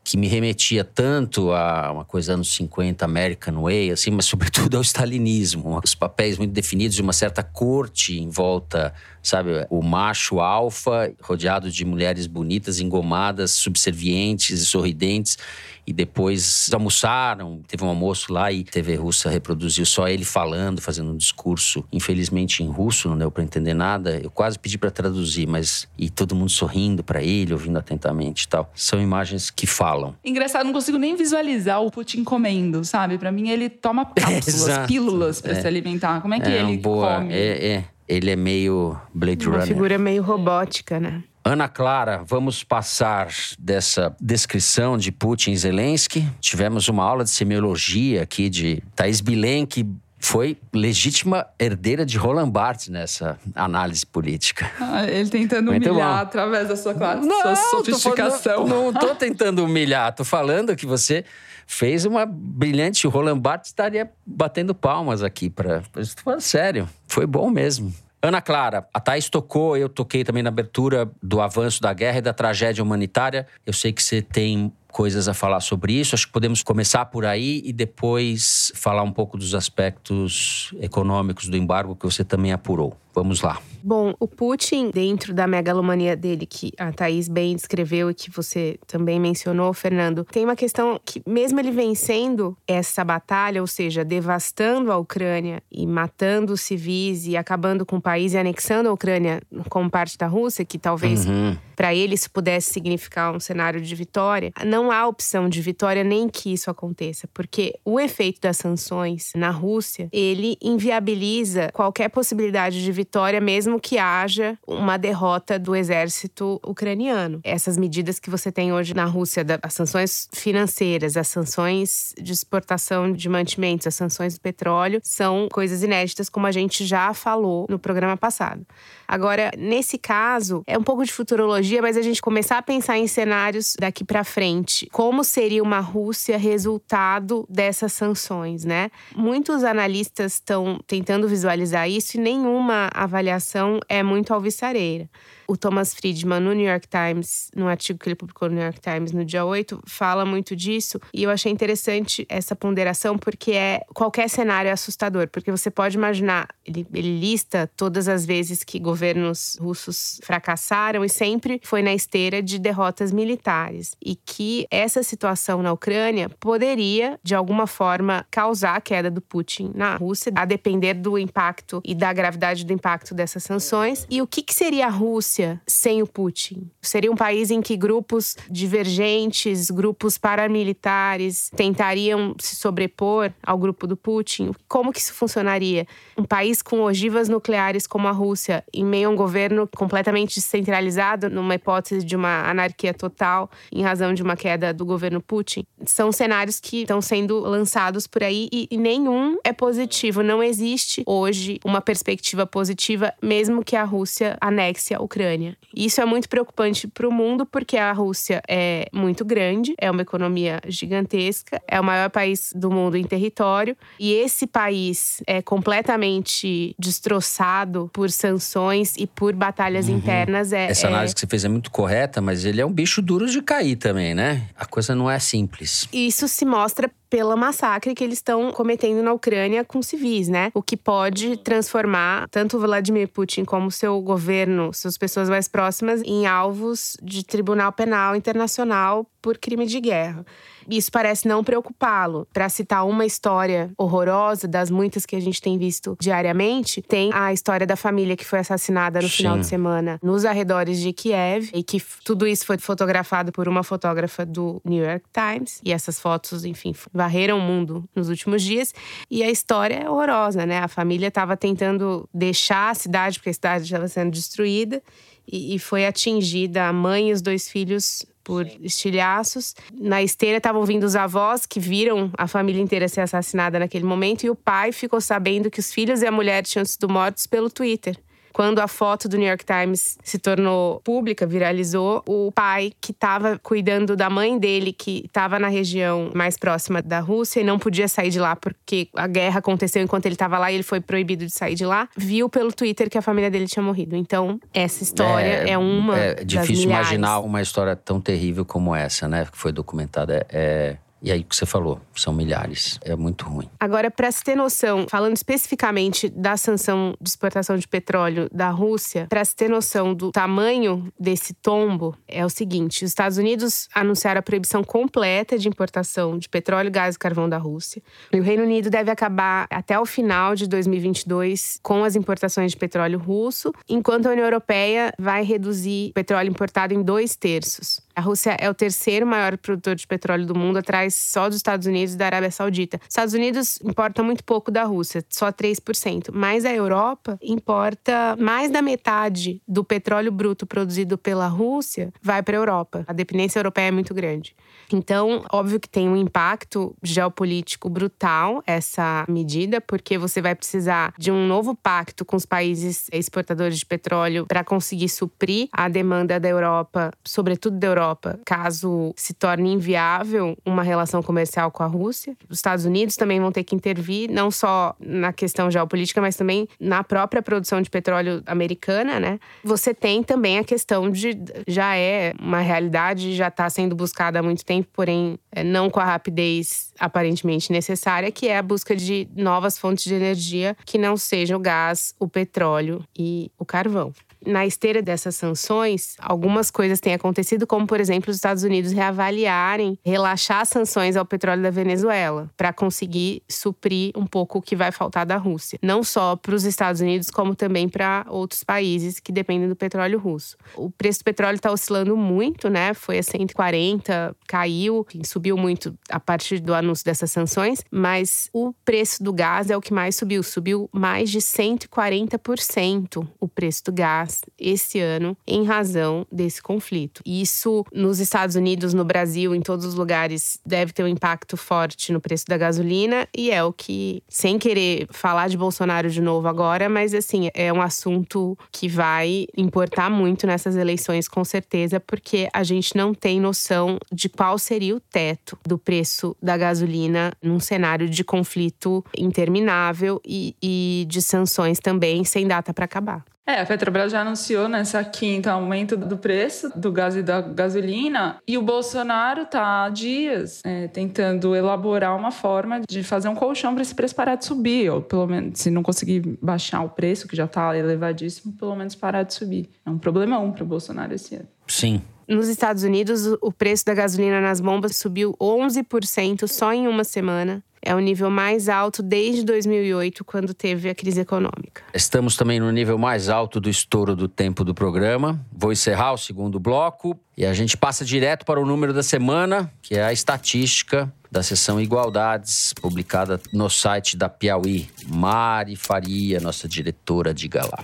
que me remetia tanto a uma coisa anos 50, American Way, assim, mas sobretudo ao stalinismo. Os papéis muito definidos de uma certa corte em volta, sabe? O macho alfa, rodeado de mulheres bonitas, engomadas, subservientes e sorridentes e depois almoçaram. Teve um almoço lá e TV russa reproduziu só ele falando, fazendo um discurso, infelizmente em russo, não deu para entender nada. Eu quase pedi para traduzir, mas e todo mundo sorrindo para ele, ouvindo atentamente e tal. São imagens que falam. Engraçado, não consigo nem visualizar o Putin comendo, sabe? Para mim ele toma cápsulas, pílulas para é. se alimentar. Como é que é, ele boa, come? É, é. Ele é meio Blade Uma Runner. Uma figura meio robótica, né? Ana Clara, vamos passar dessa descrição de Putin e Zelensky. Tivemos uma aula de semiologia aqui de Thais Bilen, que foi legítima herdeira de Roland Barthes nessa análise política. Ah, ele tentando Muito humilhar bom. através da sua, classe, não, sua sofisticação. não, estou tentando humilhar, estou falando que você fez uma brilhante. O Roland Barthes estaria batendo palmas aqui para. Estou falando sério, foi bom mesmo. Ana Clara, a Thaís tocou, eu toquei também na abertura do avanço da guerra e da tragédia humanitária. Eu sei que você tem coisas a falar sobre isso. Acho que podemos começar por aí e depois falar um pouco dos aspectos econômicos do embargo que você também apurou. Vamos lá. Bom, o Putin, dentro da megalomania dele, que a Thaís bem descreveu e que você também mencionou, Fernando, tem uma questão que, mesmo ele vencendo essa batalha, ou seja, devastando a Ucrânia e matando os civis e acabando com o país e anexando a Ucrânia como parte da Rússia, que talvez uhum. para ele isso pudesse significar um cenário de vitória, não há opção de vitória nem que isso aconteça, porque o efeito das sanções na Rússia, ele inviabiliza qualquer possibilidade de vitória vitória, mesmo que haja uma derrota do exército ucraniano. Essas medidas que você tem hoje na Rússia, as sanções financeiras, as sanções de exportação de mantimentos, as sanções do petróleo, são coisas inéditas, como a gente já falou no programa passado. Agora, nesse caso, é um pouco de futurologia, mas a gente começar a pensar em cenários daqui para frente. Como seria uma Rússia resultado dessas sanções, né? Muitos analistas estão tentando visualizar isso e nenhuma avaliação é muito alvissareira. O Thomas Friedman, no New York Times, num artigo que ele publicou no New York Times no dia 8, fala muito disso. E eu achei interessante essa ponderação, porque é qualquer cenário é assustador. Porque você pode imaginar, ele, ele lista todas as vezes que governos russos fracassaram e sempre foi na esteira de derrotas militares. E que essa situação na Ucrânia poderia, de alguma forma, causar a queda do Putin na Rússia, a depender do impacto e da gravidade do impacto dessas sanções. E o que, que seria a Rússia? Rússia sem o Putin? Seria um país em que grupos divergentes, grupos paramilitares tentariam se sobrepor ao grupo do Putin? Como que isso funcionaria? Um país com ogivas nucleares como a Rússia, em meio a um governo completamente descentralizado, numa hipótese de uma anarquia total, em razão de uma queda do governo Putin? São cenários que estão sendo lançados por aí e, e nenhum é positivo. Não existe hoje uma perspectiva positiva, mesmo que a Rússia anexe a Ucrânia. Ucrânia. Isso é muito preocupante para o mundo porque a Rússia é muito grande, é uma economia gigantesca, é o maior país do mundo em território e esse país é completamente destroçado por sanções e por batalhas uhum. internas. É, Essa análise é... que você fez é muito correta, mas ele é um bicho duro de cair também, né? A coisa não é simples. Isso se mostra pela massacre que eles estão cometendo na Ucrânia com civis, né? O que pode transformar tanto Vladimir Putin como seu governo, suas pessoas mais próximas, em alvos de tribunal penal internacional por crime de guerra. Isso parece não preocupá-lo. Para citar uma história horrorosa das muitas que a gente tem visto diariamente, tem a história da família que foi assassinada no Sim. final de semana nos arredores de Kiev e que tudo isso foi fotografado por uma fotógrafa do New York Times e essas fotos, enfim, varreram o mundo nos últimos dias. E a história é horrorosa, né? A família estava tentando deixar a cidade porque a cidade estava sendo destruída e, foi atingida a mãe e os dois filhos por estilhaços. Na esteira estavam vindo os avós que viram a família inteira ser assassinada naquele momento e o pai ficou sabendo que os filhos e a mulher tinham sido mortos pelo Twitter. Quando a foto do New York Times se tornou pública, viralizou, o pai que estava cuidando da mãe dele, que estava na região mais próxima da Rússia e não podia sair de lá porque a guerra aconteceu enquanto ele estava lá e ele foi proibido de sair de lá, viu pelo Twitter que a família dele tinha morrido. Então, essa história é, é uma. É difícil imaginar uma história tão terrível como essa, né? Que foi documentada. É, e aí o que você falou, são milhares. É muito ruim. Agora, para se ter noção, falando especificamente da sanção de exportação de petróleo da Rússia, para se ter noção do tamanho desse tombo, é o seguinte: os Estados Unidos anunciaram a proibição completa de importação de petróleo, gás e carvão da Rússia. E o Reino Unido deve acabar até o final de 2022 com as importações de petróleo russo, enquanto a União Europeia vai reduzir petróleo importado em dois terços. A Rússia é o terceiro maior produtor de petróleo do mundo, atrás só dos Estados Unidos e da Arábia Saudita. Os Estados Unidos importa muito pouco da Rússia, só 3%. Mas a Europa importa mais da metade do petróleo bruto produzido pela Rússia vai para a Europa. A dependência europeia é muito grande. Então, óbvio que tem um impacto geopolítico brutal essa medida, porque você vai precisar de um novo pacto com os países exportadores de petróleo para conseguir suprir a demanda da Europa, sobretudo da Europa, caso se torne inviável uma relação comercial com a Rússia. Os Estados Unidos também vão ter que intervir, não só na questão geopolítica, mas também na própria produção de petróleo americana, né? Você tem também a questão de já é uma realidade, já está sendo buscada há muito tempo, porém é, não com a rapidez aparentemente necessária, que é a busca de novas fontes de energia que não sejam o gás, o petróleo e o carvão na esteira dessas sanções, algumas coisas têm acontecido, como, por exemplo, os Estados Unidos reavaliarem, relaxar sanções ao petróleo da Venezuela, para conseguir suprir um pouco o que vai faltar da Rússia. Não só para os Estados Unidos, como também para outros países que dependem do petróleo russo. O preço do petróleo está oscilando muito, né? Foi a 140, caiu, subiu muito a partir do anúncio dessas sanções, mas o preço do gás é o que mais subiu. Subiu mais de 140% o preço do gás esse ano em razão desse conflito. Isso nos Estados Unidos, no Brasil, em todos os lugares, deve ter um impacto forte no preço da gasolina e é o que, sem querer falar de Bolsonaro de novo agora, mas assim, é um assunto que vai importar muito nessas eleições, com certeza, porque a gente não tem noção de qual seria o teto do preço da gasolina num cenário de conflito interminável e, e de sanções também sem data para acabar. É, a Petrobras já anunciou nessa quinta aumento do preço do gás e da gasolina e o Bolsonaro está há dias é, tentando elaborar uma forma de fazer um colchão para esse preço parar de subir, ou pelo menos se não conseguir baixar o preço, que já está elevadíssimo, pelo menos parar de subir. É um problemão para o Bolsonaro esse ano. Sim. Nos Estados Unidos, o preço da gasolina nas bombas subiu 11% só em uma semana. É o nível mais alto desde 2008, quando teve a crise econômica. Estamos também no nível mais alto do estouro do tempo do programa. Vou encerrar o segundo bloco e a gente passa direto para o número da semana, que é a estatística da seção Igualdades, publicada no site da Piauí. Mari Faria, nossa diretora, diga lá.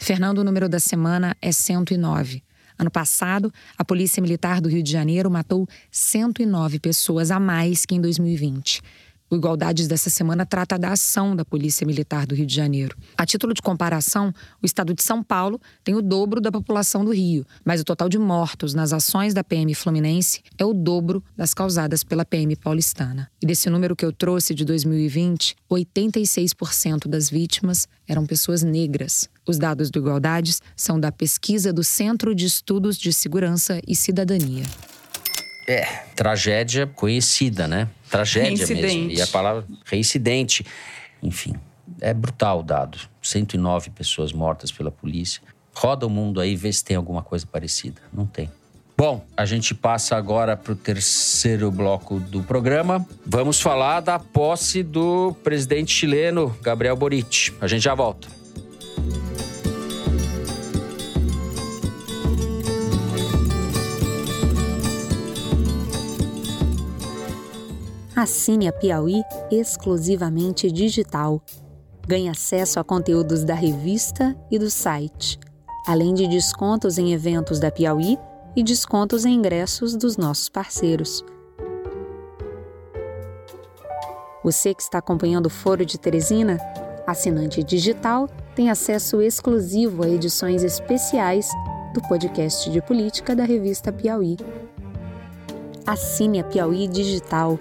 Fernando, o número da semana é 109. Ano passado, a Polícia Militar do Rio de Janeiro matou 109 pessoas a mais que em 2020. O Igualdades dessa semana trata da ação da Polícia Militar do Rio de Janeiro. A título de comparação, o estado de São Paulo tem o dobro da população do Rio, mas o total de mortos nas ações da PM Fluminense é o dobro das causadas pela PM paulistana. E desse número que eu trouxe de 2020, 86% das vítimas eram pessoas negras. Os dados do Igualdades são da pesquisa do Centro de Estudos de Segurança e Cidadania. É, tragédia conhecida, né? Tragédia mesmo. E a palavra reincidente. Enfim, é brutal o dado. 109 pessoas mortas pela polícia. Roda o mundo aí, vê se tem alguma coisa parecida. Não tem. Bom, a gente passa agora para o terceiro bloco do programa. Vamos falar da posse do presidente chileno, Gabriel Boric. A gente já volta. Assine a Piauí exclusivamente digital. Ganhe acesso a conteúdos da revista e do site, além de descontos em eventos da Piauí e descontos em ingressos dos nossos parceiros. Você que está acompanhando o Foro de Teresina, assinante digital, tem acesso exclusivo a edições especiais do podcast de política da revista Piauí. Assine a Piauí Digital.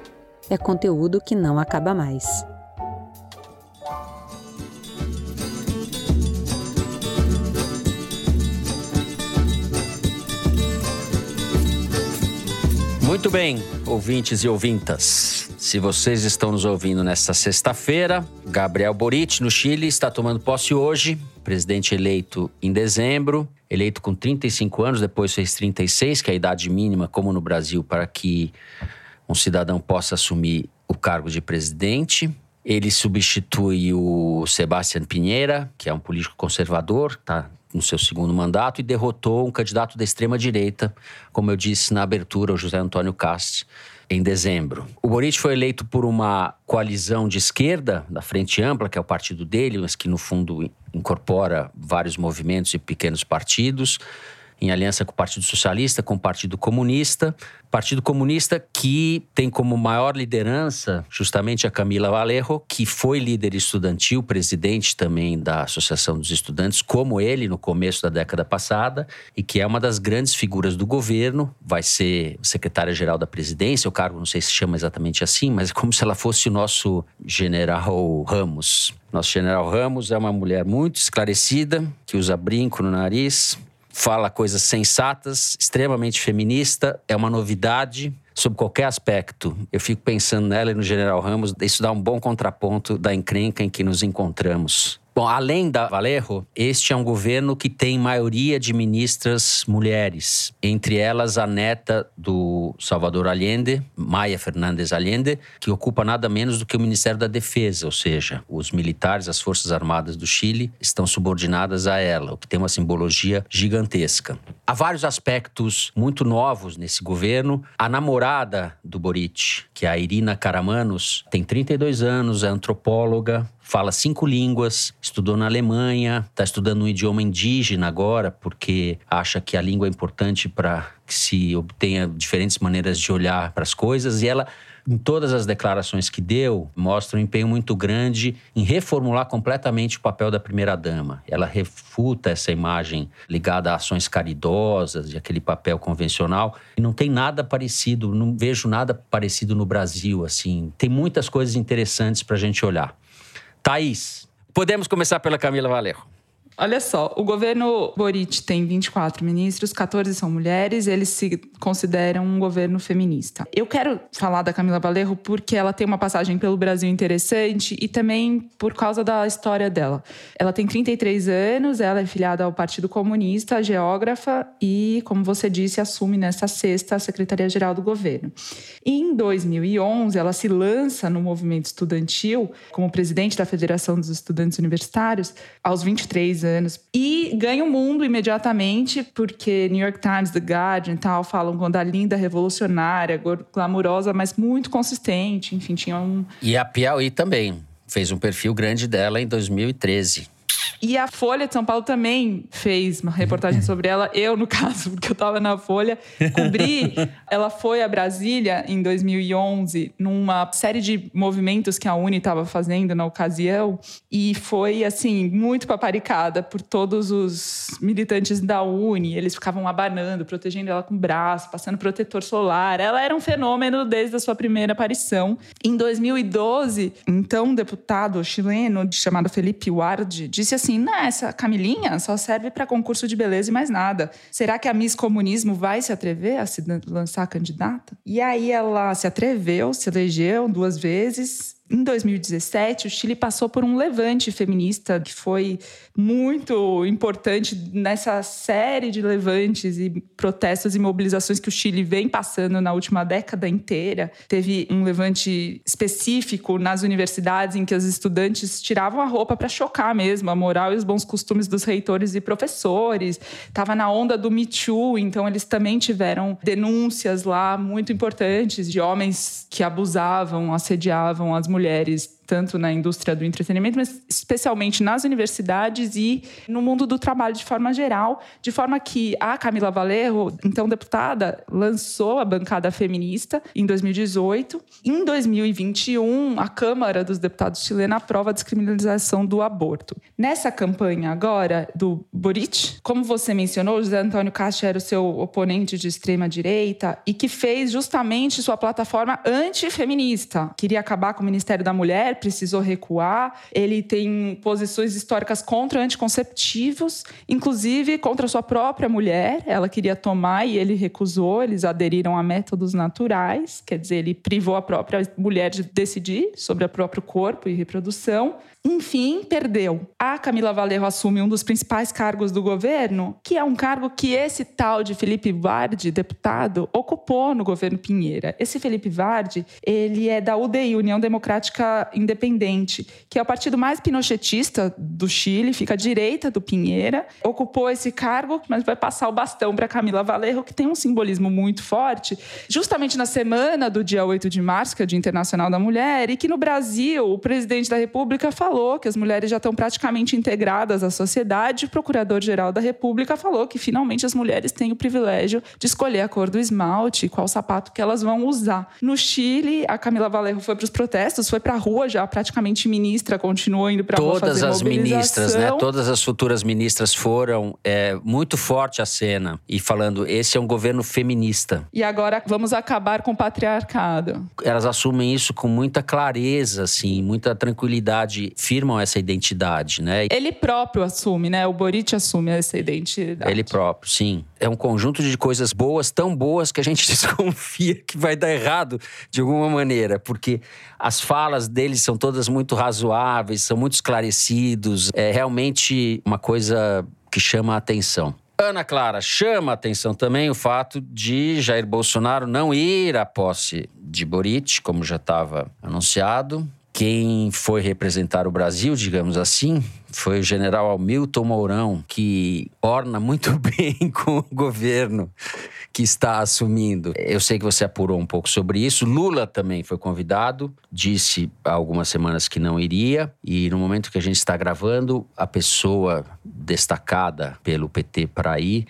É conteúdo que não acaba mais. Muito bem, ouvintes e ouvintas. Se vocês estão nos ouvindo nesta sexta-feira, Gabriel Boric, no Chile, está tomando posse hoje, presidente eleito em dezembro, eleito com 35 anos, depois fez 36, que é a idade mínima, como no Brasil, para que um cidadão possa assumir o cargo de presidente. Ele substitui o Sebastián Pinheira, que é um político conservador, está no seu segundo mandato, e derrotou um candidato da extrema-direita, como eu disse na abertura, o José Antônio Cast, em dezembro. O Boric foi eleito por uma coalizão de esquerda, da Frente Ampla, que é o partido dele, mas que no fundo incorpora vários movimentos e pequenos partidos em aliança com o Partido Socialista, com o Partido Comunista. Partido Comunista que tem como maior liderança justamente a Camila Valerro, que foi líder estudantil, presidente também da Associação dos Estudantes, como ele no começo da década passada, e que é uma das grandes figuras do governo, vai ser secretária-geral da presidência, o cargo não sei se chama exatamente assim, mas é como se ela fosse o nosso general Ramos. Nosso general Ramos é uma mulher muito esclarecida, que usa brinco no nariz, fala coisas sensatas, extremamente feminista, é uma novidade sob qualquer aspecto. Eu fico pensando nela e no General Ramos, isso dá um bom contraponto da encrenca em que nos encontramos. Bom, além da Valerro, este é um governo que tem maioria de ministras mulheres, entre elas a neta do Salvador Allende, Maia Fernandes Allende, que ocupa nada menos do que o Ministério da Defesa, ou seja, os militares, as Forças Armadas do Chile estão subordinadas a ela, o que tem uma simbologia gigantesca. Há vários aspectos muito novos nesse governo. A namorada do Boric, que é a Irina Karamanos, tem 32 anos, é antropóloga, fala cinco línguas, estudou na Alemanha, está estudando um idioma indígena agora, porque acha que a língua é importante para que se obtenha diferentes maneiras de olhar para as coisas. E ela, em todas as declarações que deu, mostra um empenho muito grande em reformular completamente o papel da primeira-dama. Ela refuta essa imagem ligada a ações caridosas, de aquele papel convencional. E não tem nada parecido, não vejo nada parecido no Brasil, assim. Tem muitas coisas interessantes para a gente olhar. Thaís, podemos começar pela Camila Valerro. Olha só, o governo Boric tem 24 ministros, 14 são mulheres, eles se consideram um governo feminista. Eu quero falar da Camila Valerro porque ela tem uma passagem pelo Brasil interessante e também por causa da história dela. Ela tem 33 anos, ela é filiada ao Partido Comunista, geógrafa e, como você disse, assume nesta sexta a Secretaria-Geral do governo. E em 2011, ela se lança no movimento estudantil como presidente da Federação dos Estudantes Universitários aos 23 anos. E ganha o mundo imediatamente, porque New York Times, The Guardian e tal falam quando a linda, revolucionária, glamurosa, mas muito consistente. Enfim, tinha um. E a Piauí também. Fez um perfil grande dela em 2013. E a Folha de São Paulo também fez uma reportagem sobre ela. Eu, no caso, porque eu estava na Folha, cobri. ela foi a Brasília em 2011, numa série de movimentos que a Uni estava fazendo na ocasião. E foi, assim, muito paparicada por todos os militantes da Uni. Eles ficavam abanando, protegendo ela com o braço, passando protetor solar. Ela era um fenômeno desde a sua primeira aparição. Em 2012, então, um deputado chileno chamado Felipe Ward disse assim assim: essa Camilinha só serve para concurso de beleza e mais nada. Será que a Miss Comunismo vai se atrever a se lançar candidata? E aí ela se atreveu, se elegeu duas vezes em 2017, o Chile passou por um levante feminista que foi muito importante nessa série de levantes e protestos e mobilizações que o Chile vem passando na última década inteira. Teve um levante específico nas universidades em que os estudantes tiravam a roupa para chocar mesmo a moral e os bons costumes dos reitores e professores. Estava na onda do Me Too, então eles também tiveram denúncias lá muito importantes de homens que abusavam, assediavam as mulheres mulheres tanto na indústria do entretenimento, mas especialmente nas universidades e no mundo do trabalho de forma geral, de forma que a Camila Valerro, então deputada, lançou a bancada feminista em 2018. Em 2021, a Câmara dos Deputados chilena aprova a descriminalização do aborto. Nessa campanha agora do Boric, como você mencionou, José Antônio Castro era o seu oponente de extrema direita e que fez justamente sua plataforma antifeminista. Queria acabar com o Ministério da Mulher, precisou recuar. Ele tem posições históricas contra anticonceptivos, inclusive contra sua própria mulher. Ela queria tomar e ele recusou. Eles aderiram a métodos naturais, quer dizer, ele privou a própria mulher de decidir sobre o próprio corpo e reprodução. Enfim, perdeu. A Camila Valerro assume um dos principais cargos do governo, que é um cargo que esse tal de Felipe Vardi, deputado, ocupou no governo Pinheira. Esse Felipe Vardi, ele é da UDI, União Democrática Independente, que é o partido mais pinochetista do Chile, fica à direita do Pinheira. Ocupou esse cargo, mas vai passar o bastão para Camila Valerro, que tem um simbolismo muito forte, justamente na semana do dia 8 de março, que é o Dia Internacional da Mulher, e que no Brasil o presidente da República falou falou que as mulheres já estão praticamente integradas à sociedade. O Procurador-Geral da República falou que finalmente as mulheres têm o privilégio de escolher a cor do esmalte e qual sapato que elas vão usar. No Chile, a Camila Valerro foi para os protestos, foi para a rua já praticamente ministra, continuou indo para a rua Todas as ministras, né? Todas as futuras ministras foram é, muito forte a cena e falando esse é um governo feminista. E agora vamos acabar com o patriarcado. Elas assumem isso com muita clareza, assim, muita tranquilidade firmam essa identidade, né? Ele próprio assume, né? O Boric assume essa identidade. Ele próprio, sim. É um conjunto de coisas boas, tão boas que a gente desconfia que vai dar errado de alguma maneira, porque as falas deles são todas muito razoáveis, são muito esclarecidos. É realmente uma coisa que chama a atenção. Ana Clara, chama a atenção também o fato de Jair Bolsonaro não ir à posse de Boric, como já estava anunciado, quem foi representar o Brasil, digamos assim, foi o general Hamilton Mourão, que orna muito bem com o governo que está assumindo. Eu sei que você apurou um pouco sobre isso. Lula também foi convidado, disse há algumas semanas que não iria, e no momento que a gente está gravando, a pessoa destacada pelo PT para ir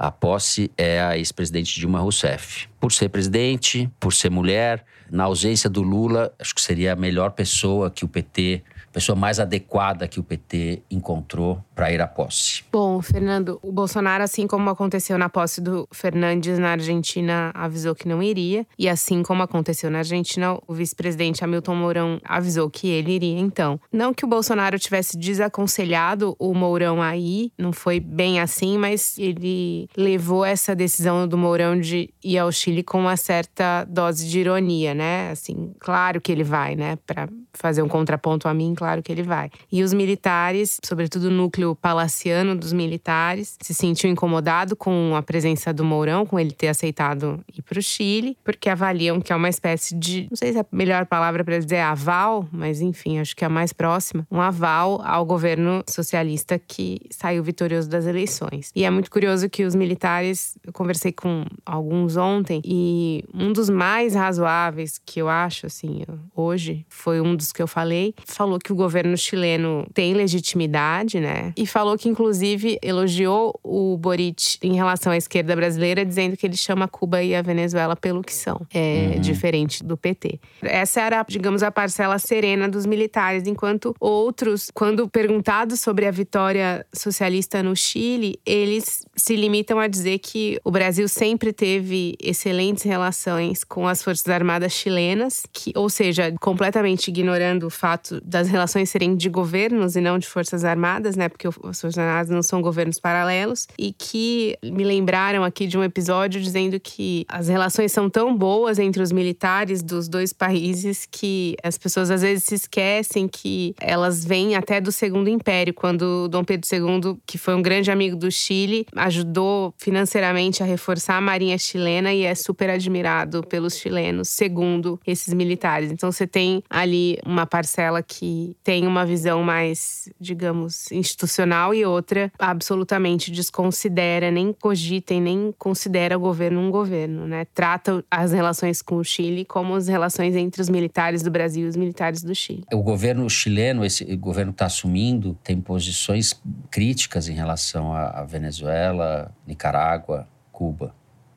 a posse é a ex-presidente Dilma Rousseff. Por ser presidente, por ser mulher, na ausência do Lula, acho que seria a melhor pessoa que o PT pessoa mais adequada que o PT encontrou para ir à posse. Bom, Fernando, o Bolsonaro, assim como aconteceu na posse do Fernandes na Argentina, avisou que não iria. E assim como aconteceu na Argentina, o vice-presidente Hamilton Mourão avisou que ele iria. Então, não que o Bolsonaro tivesse desaconselhado o Mourão a ir, não foi bem assim, mas ele levou essa decisão do Mourão de ir ao Chile com uma certa dose de ironia, né? Assim, claro que ele vai, né? Para fazer um contraponto a mim, claro que ele vai. E os militares, sobretudo o núcleo palaciano dos militares, se sentiu incomodado com a presença do Mourão, com ele ter aceitado ir para o Chile, porque avaliam que é uma espécie de, não sei se é a melhor palavra para dizer aval, mas enfim, acho que é a mais próxima, um aval ao governo socialista que saiu vitorioso das eleições. E é muito curioso que os militares, eu conversei com alguns ontem, e um dos mais razoáveis que eu acho, assim, hoje, foi um dos que eu falei, falou que que o governo chileno tem legitimidade, né? E falou que, inclusive, elogiou o Boric em relação à esquerda brasileira, dizendo que ele chama Cuba e a Venezuela pelo que são, é, uhum. diferente do PT. Essa era, digamos, a parcela serena dos militares, enquanto outros, quando perguntados sobre a vitória socialista no Chile, eles se limitam a dizer que o Brasil sempre teve excelentes relações com as Forças Armadas chilenas, que, ou seja, completamente ignorando o fato das relações serem de governos e não de Forças Armadas, né? Porque as Forças Armadas não são governos paralelos, e que me lembraram aqui de um episódio dizendo que as relações são tão boas entre os militares dos dois países que as pessoas às vezes se esquecem que elas vêm até do Segundo Império, quando Dom Pedro II, que foi um grande amigo do Chile, ajudou financeiramente a reforçar a marinha chilena e é super admirado pelos chilenos, segundo esses militares. Então você tem ali uma parcela que tem uma visão mais, digamos, institucional e outra absolutamente desconsidera, nem cogita e nem considera o governo um governo, né? Trata as relações com o Chile como as relações entre os militares do Brasil e os militares do Chile. O governo chileno, esse governo que está assumindo, tem posições críticas em relação à Venezuela, Nicarágua, Cuba.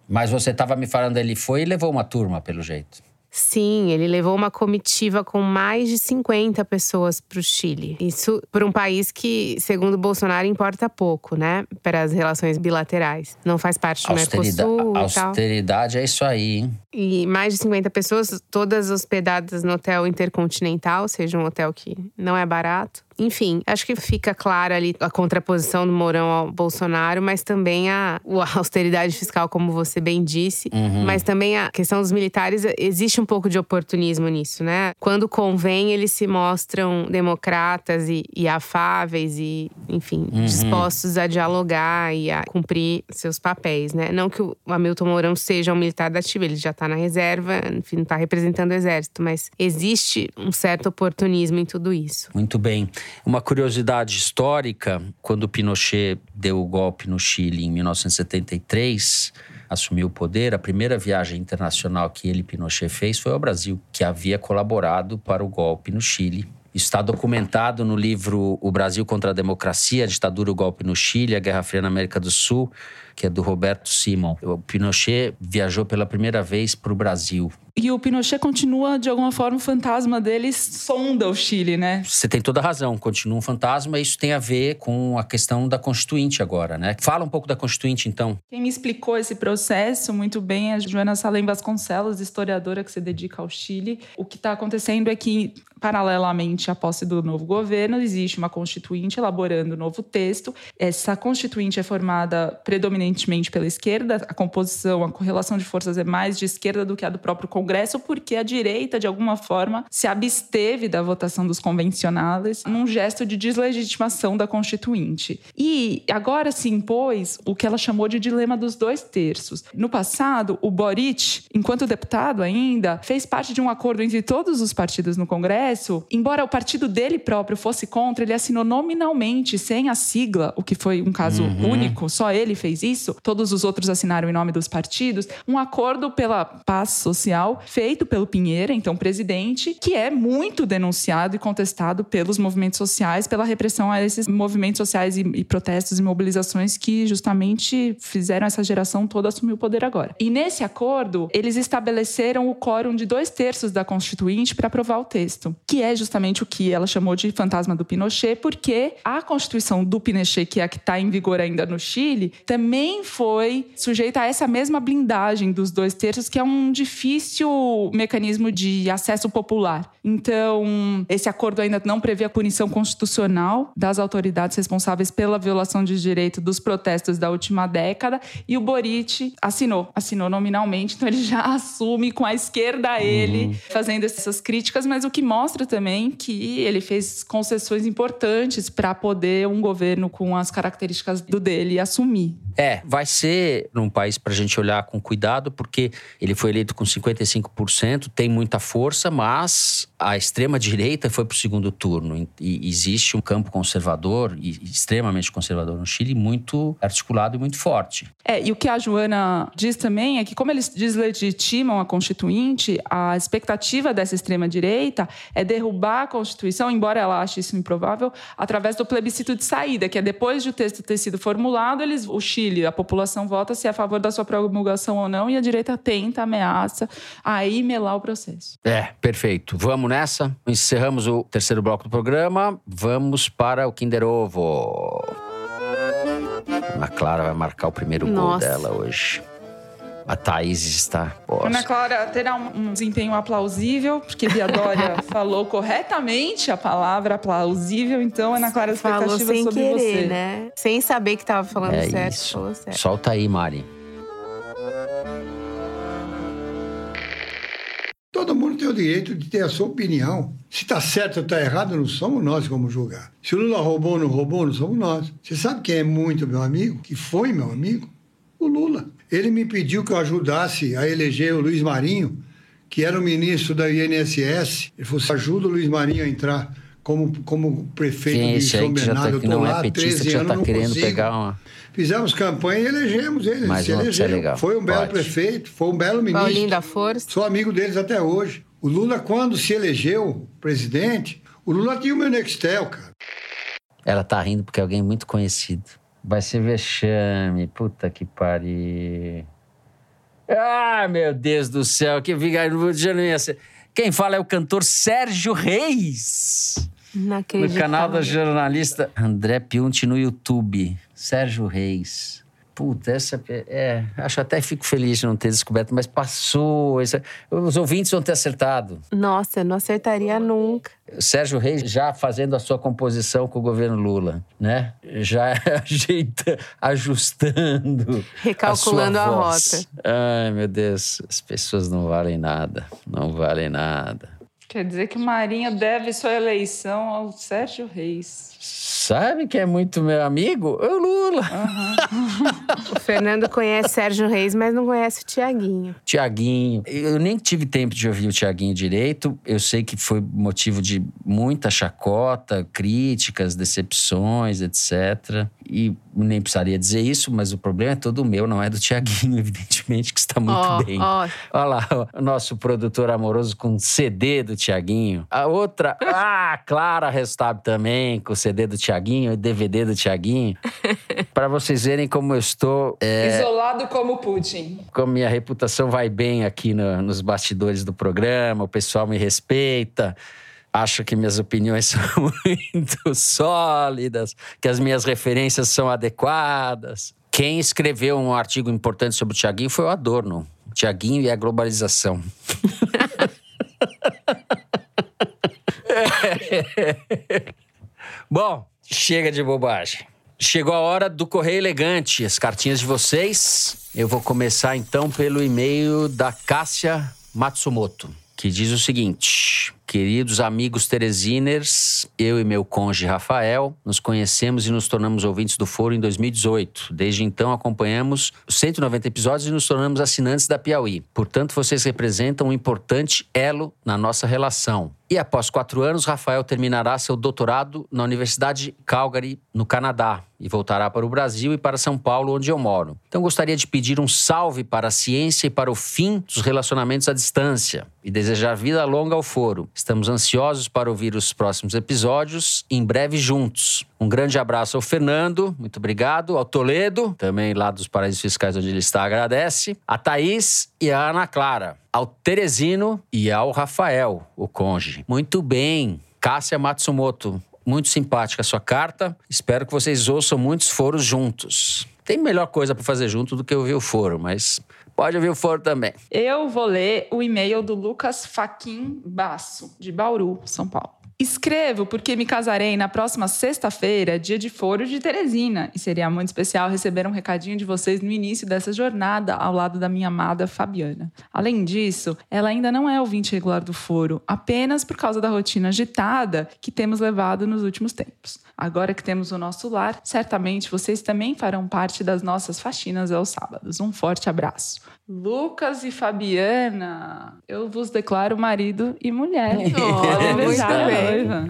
Mas você estava me falando, ele foi e levou uma turma, pelo jeito. Sim, ele levou uma comitiva com mais de 50 pessoas para o Chile. Isso para um país que, segundo Bolsonaro, importa pouco, né? Para as relações bilaterais. Não faz parte do austeridade, Mercosul. Austeridade é isso aí, hein? E mais de 50 pessoas, todas hospedadas no hotel intercontinental, ou seja, um hotel que não é barato. Enfim, acho que fica clara ali a contraposição do Mourão ao Bolsonaro, mas também a, a austeridade fiscal, como você bem disse. Uhum. Mas também a questão dos militares, existe um pouco de oportunismo nisso, né? Quando convém, eles se mostram democratas e, e afáveis e, enfim, Uhum. dispostos a dialogar e a cumprir seus papéis, né? Não que o Hamilton Mourão seja um militar da ativa, ele já está na reserva, enfim, não está representando o exército, mas existe um certo oportunismo em tudo isso. Muito bem. Uma curiosidade histórica: quando Pinochet deu o golpe no Chile em 1973, assumiu o poder, a primeira viagem internacional que ele, Pinochet, fez foi ao Brasil, que havia colaborado para o golpe no Chile. Isso está documentado no livro O Brasil contra a Democracia, a Ditadura, o Golpe no Chile, a Guerra Fria na América do Sul, que é do Roberto Simon. O Pinochet viajou pela primeira vez para o Brasil. E o Pinochet continua, de alguma forma, o fantasma dele sonda o Chile, né? Você tem toda a razão, continua um fantasma. Isso tem a ver com a questão da Constituinte agora, né? Fala um pouco da Constituinte, então. Quem me explicou esse processo muito bem é a Joana Salem Vasconcelos, historiadora que se dedica ao Chile. O que está acontecendo é que, paralelamente à posse do novo governo, existe uma Constituinte elaborando um novo texto. Essa Constituinte é formada predominantemente pela esquerda. A composição, a correlação de forças é mais de esquerda do que a do próprio Congresso, porque a direita, de alguma forma, se absteve da votação dos convencionais num gesto de deslegitimação da Constituinte. E agora se impôs o que ela chamou de dilema dos dois terços. No passado, o Boric, enquanto deputado ainda, fez parte de um acordo entre todos os partidos no Congresso. Embora o partido dele próprio fosse contra, ele assinou nominalmente, sem a sigla, o que foi um caso Uhum. único, só ele fez isso. Todos os outros assinaram em nome dos partidos. Um acordo pela paz social feito pelo Pinheira, então presidente, que é muito denunciado e contestado pelos movimentos sociais, pela repressão a esses movimentos sociais e, e protestos e mobilizações que justamente fizeram essa geração toda assumir o poder agora. E nesse acordo, eles estabeleceram o quórum de dois terços da Constituinte para aprovar o texto, que é justamente o que ela chamou de fantasma do Pinochet, porque a Constituição do Pinochet, que é a que está em vigor ainda no Chile, também foi sujeita a essa mesma blindagem dos dois terços, que é um difícil mecanismo de acesso popular. Então, esse acordo ainda não prevê a punição constitucional das autoridades responsáveis pela violação de direito dos protestos da última década, e o Boric assinou, assinou nominalmente, então ele já assume com a esquerda ele, Uhum. fazendo essas críticas, mas o que mostra também que ele fez concessões importantes para poder um governo com as características do dele assumir. É, vai ser num país para a gente olhar com cuidado, porque ele foi eleito com 55%, tem muita força, mas a extrema-direita foi para o segundo turno. E existe um campo conservador, e extremamente conservador no Chile, muito articulado e muito forte. É, e o que a Joana diz também é que, como eles deslegitimam a Constituinte, a expectativa dessa extrema-direita é derrubar a Constituição, embora ela ache isso improvável, através do plebiscito de saída, que é depois de o texto ter sido formulado, eles, o Chile, a população vota se é a favor da sua promulgação ou não, e a direita tenta, ameaça, aí melar o processo. É, perfeito. Vamos nessa? Encerramos o terceiro bloco do programa. Vamos para o Kinder Ovo. Ana Clara vai marcar o primeiro gol Nossa. dela hoje. A Thaís está. Poxa. Ana Clara terá um, um desempenho aplausível, porque Bia Dória falou corretamente a palavra aplausível, então Ana Clara, Falou expectativa sem sobre querer, você. né? Sem saber que tava falando É certo. isso. Falou certo. Solta aí, Mari. Todo mundo tem o direito de ter a sua opinião. Se está certo ou está errado, não somos nós como julgar. Se o Lula roubou ou não roubou, não somos nós. Você sabe quem é muito meu amigo? Que foi meu amigo? O Lula. Ele me pediu que eu ajudasse a eleger o Luiz Marinho, que era o ministro da INSS. Ele falou: ajuda o Luiz Marinho a entrar como, como prefeito é de São que Bernardo. tá, Eu não lá é petista, 13 que já anos, tá não querendo consigo. pegar uma. Fizemos campanha e elegemos ele. Um, se é legal. Foi um belo Pode. prefeito, foi um belo ministro. Paulinho da Força. Sou amigo deles até hoje. O Lula, quando se elegeu presidente, o Lula tinha o meu Nextel, cara. Ela tá rindo porque é alguém muito conhecido. Vai ser vexame. Puta que pariu. Ah, meu Deus do céu. Que vigário já não ia ser. Quem fala é o cantor Sérgio Reis. No canal da jornalista André Piunti no YouTube. Sérgio Reis. Puta, essa. É, acho até que fico feliz de não ter descoberto, mas passou. Essa- os ouvintes vão ter acertado. Nossa, eu não acertaria nunca. Sérgio Reis já fazendo a sua composição com o governo Lula, né? Já ajeita, ajustando. Recalculando a, a rota. Ai, meu Deus, as pessoas não valem nada. Não valem nada. Quer dizer que o Marinho deve sua eleição ao Sérgio Reis. Sabe que é muito meu amigo? O Lula. O Fernando conhece Sérgio Reis, mas não conhece o Tiaguinho. Tiaguinho. Eu nem tive tempo de ouvir o Tiaguinho direito. Eu sei que foi motivo de muita chacota, críticas, decepções, etc. E nem precisaria dizer isso, mas o problema é todo meu, não é do Tiaguinho, evidentemente, que está muito Ó, bem. ó. Olha lá, o nosso produtor amoroso com CD do Tiaguinho. A outra, ah, Clara Restab também, com o CD do Tiaguinho e DVD do Tiaguinho. Para vocês verem como eu estou. é, Isolado como Putin. como minha reputação vai bem aqui no- nos bastidores do programa, o pessoal me respeita, acha que minhas opiniões são muito sólidas, que as minhas referências são adequadas. Quem escreveu um artigo importante sobre o Tiaguinho foi o Adorno. Tiaguinho e a globalização. Bom, chega de bobagem. Chegou a hora do Correio Elegante, as cartinhas de vocês. Eu vou começar então pelo e-mail da Cássia Matsumoto, que diz o seguinte: Queridos amigos Teresiners, eu e meu cônjuge Rafael nos conhecemos e nos tornamos ouvintes do Foro em 2018. Desde então acompanhamos os 190 episódios e nos tornamos assinantes da Piauí. Portanto, vocês representam um importante elo na nossa relação. E após quatro anos, Rafael terminará seu doutorado na Universidade Calgary, no Canadá, e voltará para o Brasil e para São Paulo, onde eu moro. Então, gostaria de pedir um salve para a ciência e para o fim dos relacionamentos à distância e desejar vida longa ao foro. Estamos ansiosos para ouvir os próximos episódios, em breve juntos. Um grande abraço ao Fernando, muito obrigado. Ao Toledo, também lá dos Paraísos Fiscais, onde ele está, agradece. A Thaís e a Ana Clara. Ao Teresino e ao Rafael, o conge. Muito bem. Cássia Matsumoto, muito simpática a sua carta. Espero que vocês ouçam muitos foros juntos. Tem melhor coisa para fazer junto do que ouvir o foro, mas pode ouvir o foro também. Eu vou ler o e-mail do Lucas Faquin Basso, de Bauru, São Paulo. Escrevo porque me casarei na próxima sexta-feira, dia de foro de Teresina, e seria muito especial receber um recadinho de vocês no início dessa jornada ao lado da minha amada Fabiana. Além disso, ela ainda não é ouvinte regular do foro, apenas por causa da rotina agitada que temos levado nos últimos tempos. Agora que temos o nosso lar, certamente vocês também farão parte das nossas faxinas aos sábados. Um forte abraço. Lucas e Fabiana, eu vos declaro marido e mulher. Noiva.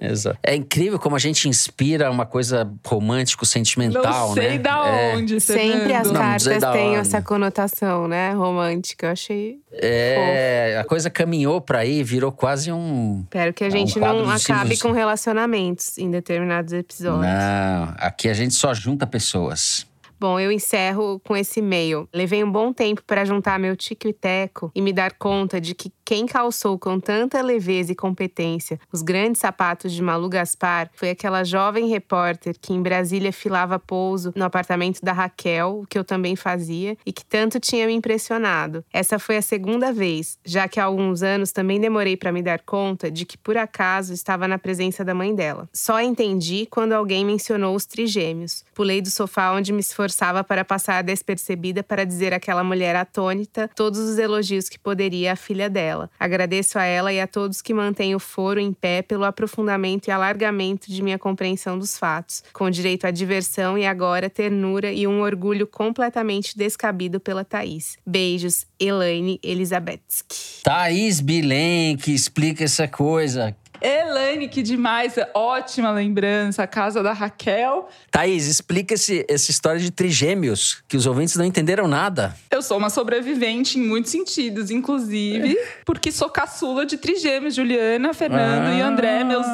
Exato. É incrível como a gente inspira uma coisa romântico-sentimental, Não sei né? da É. onde. Sempre as. Não, cartas da têm essa conotação, né? Romântica. Eu achei. É, a coisa caminhou para aí, virou quase um. Espero que a É um gente quadro não acabe com relacionamentos em determinados episódios. Não, aqui a gente só junta pessoas. Bom, eu encerro com esse e-mail. Levei um bom tempo para juntar meu tico e teco e me dar conta de que quem calçou com tanta leveza e competência os grandes sapatos de Malu Gaspar foi aquela jovem repórter que em Brasília filava pouso no apartamento da Raquel, o que eu também fazia, e que tanto tinha me impressionado. Essa foi a segunda vez, já que há alguns anos também demorei para me dar conta de que por acaso estava na presença da mãe dela. Só entendi quando alguém mencionou os trigêmeos. Pulei do sofá onde me esforçava para passar despercebida para dizer àquela mulher atônita todos os elogios que poderia a filha dela. Agradeço a ela e a todos que mantêm o foro em pé pelo aprofundamento e alargamento de minha compreensão dos fatos, com direito à diversão e agora ternura e um orgulho completamente descabido pela Thaís. Beijos, Elaine Elizabetsky. Thaís Bilenque, explica essa coisa. Elaine, que demais, ótima lembrança, a casa da Raquel. Thaís, explica esse, essa história de trigêmeos, que os ouvintes não entenderam nada. Eu sou uma sobrevivente em muitos sentidos, inclusive porque sou caçula de trigêmeos, Juliana, Fernando ah. e André, meus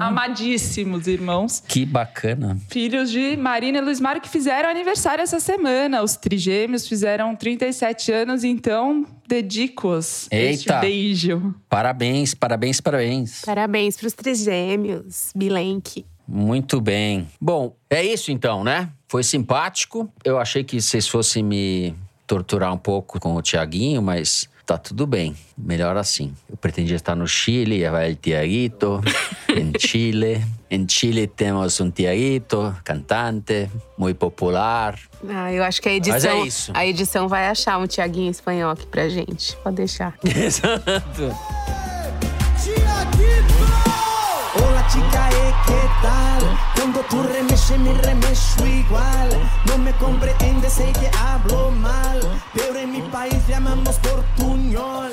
amadíssimos irmãos. Que bacana. Filhos de Marina e Luiz Mário que fizeram aniversário essa semana. Os trigêmeos fizeram 37 anos, então dedico-os este beijo. Parabéns, parabéns, parabéns. Parabéns para os trigêmeos, Bilenque. Muito bem. Bom, é isso então, né? Foi simpático. Eu achei que vocês fossem me torturar um pouco com o Tiaguinho, mas tá tudo bem. Melhor assim. Eu pretendia estar no Chile, vai o Tiaguito, em Chile. Em Chile temos um Tiaguito, cantante, muito popular. Ah, eu acho que a edição, Mas é isso. a edição vai achar um Tiaguinho espanhol aqui pra gente. Pode deixar. Exato. chica, eh, ¿qué tal? Cuando tú remexes, me remexo igual. No me comprende, sé que hablo mal. Pero en mi país llamamos portuñol.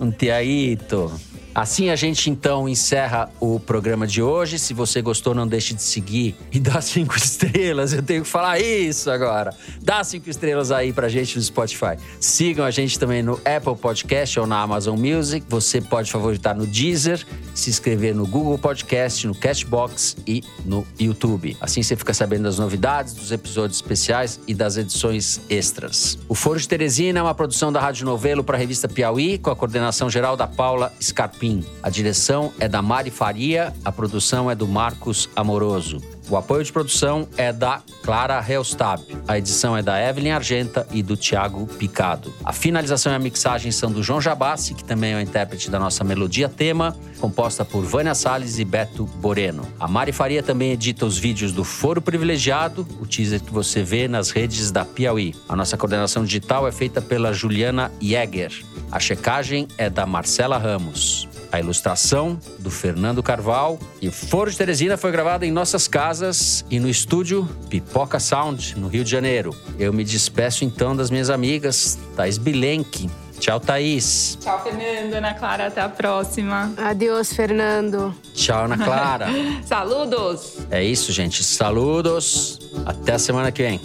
um tiaito. Assim a gente então encerra o programa de hoje. Se você gostou, não deixe de seguir e dar cinco estrelas. Eu tenho que falar isso agora. Dá cinco estrelas aí pra gente no Spotify. Sigam a gente também no Apple Podcast ou na Amazon Music. Você pode favoritar no Deezer, se inscrever no Google Podcast, no Cashbox e no YouTube. Assim você fica sabendo das novidades, dos episódios especiais e das edições extras. O Foro de Teresina é uma produção da Rádio Novelo para a revista Piauí, com a coordenação geral da Paula Scarpa. Capim. A direção é da Mari Faria, a produção é do Marcos Amoroso. O apoio de produção é da Clara Helstab. A edição é da Evelyn Argenta e do Tiago Picado. A finalização e a mixagem são do João Jabassi, que também é o intérprete da nossa melodia tema, composta por Vânia Salles e Beto Boreno. A Mari Faria também edita os vídeos do Foro Privilegiado, o teaser que você vê nas redes da Piauí. A nossa coordenação digital é feita pela Juliana Jäger. A checagem é da Marcela Ramos. A ilustração do Fernando Carval. E o Foro de Teresina foi gravado em nossas casas e no estúdio Pipoca Sound, no Rio de Janeiro. Eu me despeço então das minhas amigas, Thais Bilenque. Tchau, Thaís. Tchau, Fernando. Ana Clara, até a próxima. Adeus, Fernando. Tchau, Ana Clara. Saludos. É isso, gente. Saludos. Até a semana que vem.